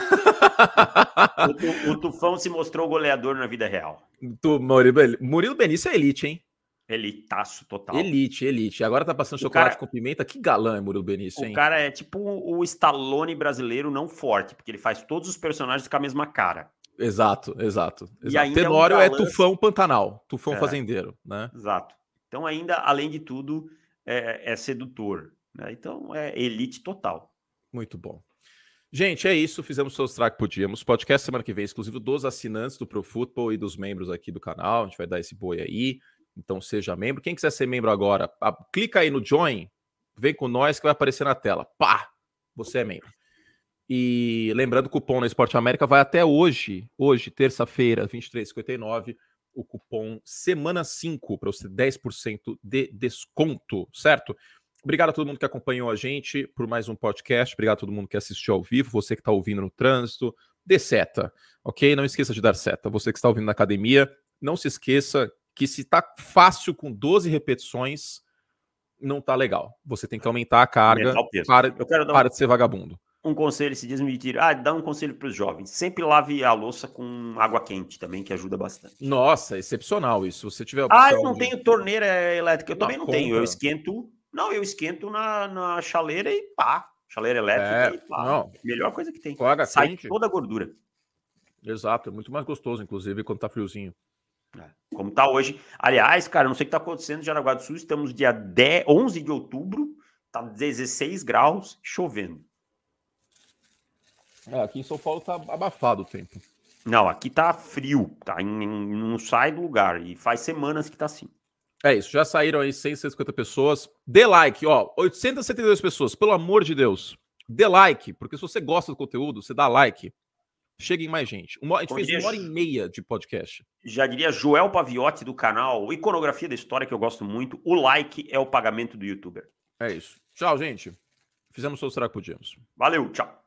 o, o, Tufão se mostrou goleador na vida real. Tu, Murilo, Murilo Benício é elite, hein? Elitaço total. Elite, elite. Agora tá passando o chocolate cara, com pimenta. Que galã é Murilo Benício, hein? O cara é tipo o Stallone brasileiro não forte, porque ele faz todos os personagens com a mesma cara. Exato, exato. exato. Tenório é, um galã... é tufão Pantanal, tufão é, fazendeiro, né? Exato. Então, ainda, além de tudo, é, é sedutor. Né? Então, é elite total. Muito bom. Gente, é isso. Fizemos o track podíamos. Podcast semana que vem, exclusivo dos assinantes do Pro Football e dos membros aqui do canal. A gente vai dar esse boi aí. Então seja membro. Quem quiser ser membro agora, clica aí no Join, vem com nós que vai aparecer na tela. Pá! Você é membro. E lembrando, o cupom na Esporte América vai até hoje, hoje, terça-feira, 23,59, o cupom Semana 5 para você 10% de desconto, certo? Obrigado a todo mundo que acompanhou a gente por mais um podcast. Obrigado a todo mundo que assistiu ao vivo, você que está ouvindo no trânsito. Dê seta, ok? Não esqueça de dar seta. Você que está ouvindo na academia, não se esqueça que se tá fácil com 12 repetições, não tá legal. Você tem que aumentar a carga para, Eu quero para um, de ser vagabundo. Um conselho, se me ah, dá um conselho para os jovens. Sempre lave a louça com água quente também, que ajuda bastante. Nossa, excepcional isso. Se você tiver Ah, eu não de... tenho torneira elétrica, eu também não, tenho. Eu esquento, não, eu esquento na, na chaleira e pá, chaleira elétrica é, e pá. Não. Melhor coisa que tem. Sai quente. toda a gordura. Exato, é muito mais gostoso, inclusive, quando tá friozinho. É, como tá hoje. Aliás, cara, não sei o que tá acontecendo em Jaraguá do Sul. Estamos dia 10, 11 de outubro Tá 16 graus, chovendo. É, aqui em São Paulo tá abafado o tempo. Não, aqui tá frio, tá? Em, não sai do lugar. E faz semanas que tá assim. É isso, já saíram aí 150 pessoas. Dê like, ó, 872 pessoas, pelo amor de Deus. Dê like, porque se você gosta do conteúdo, você dá like. Chega em mais gente. Uma, a gente fez uma hora e meia de podcast. Já diria Joel Paviotti do canal Iconografia da História, que eu gosto muito. O like é o pagamento do youtuber. É isso. Tchau, gente. Fizemos o que podíamos. Valeu, tchau.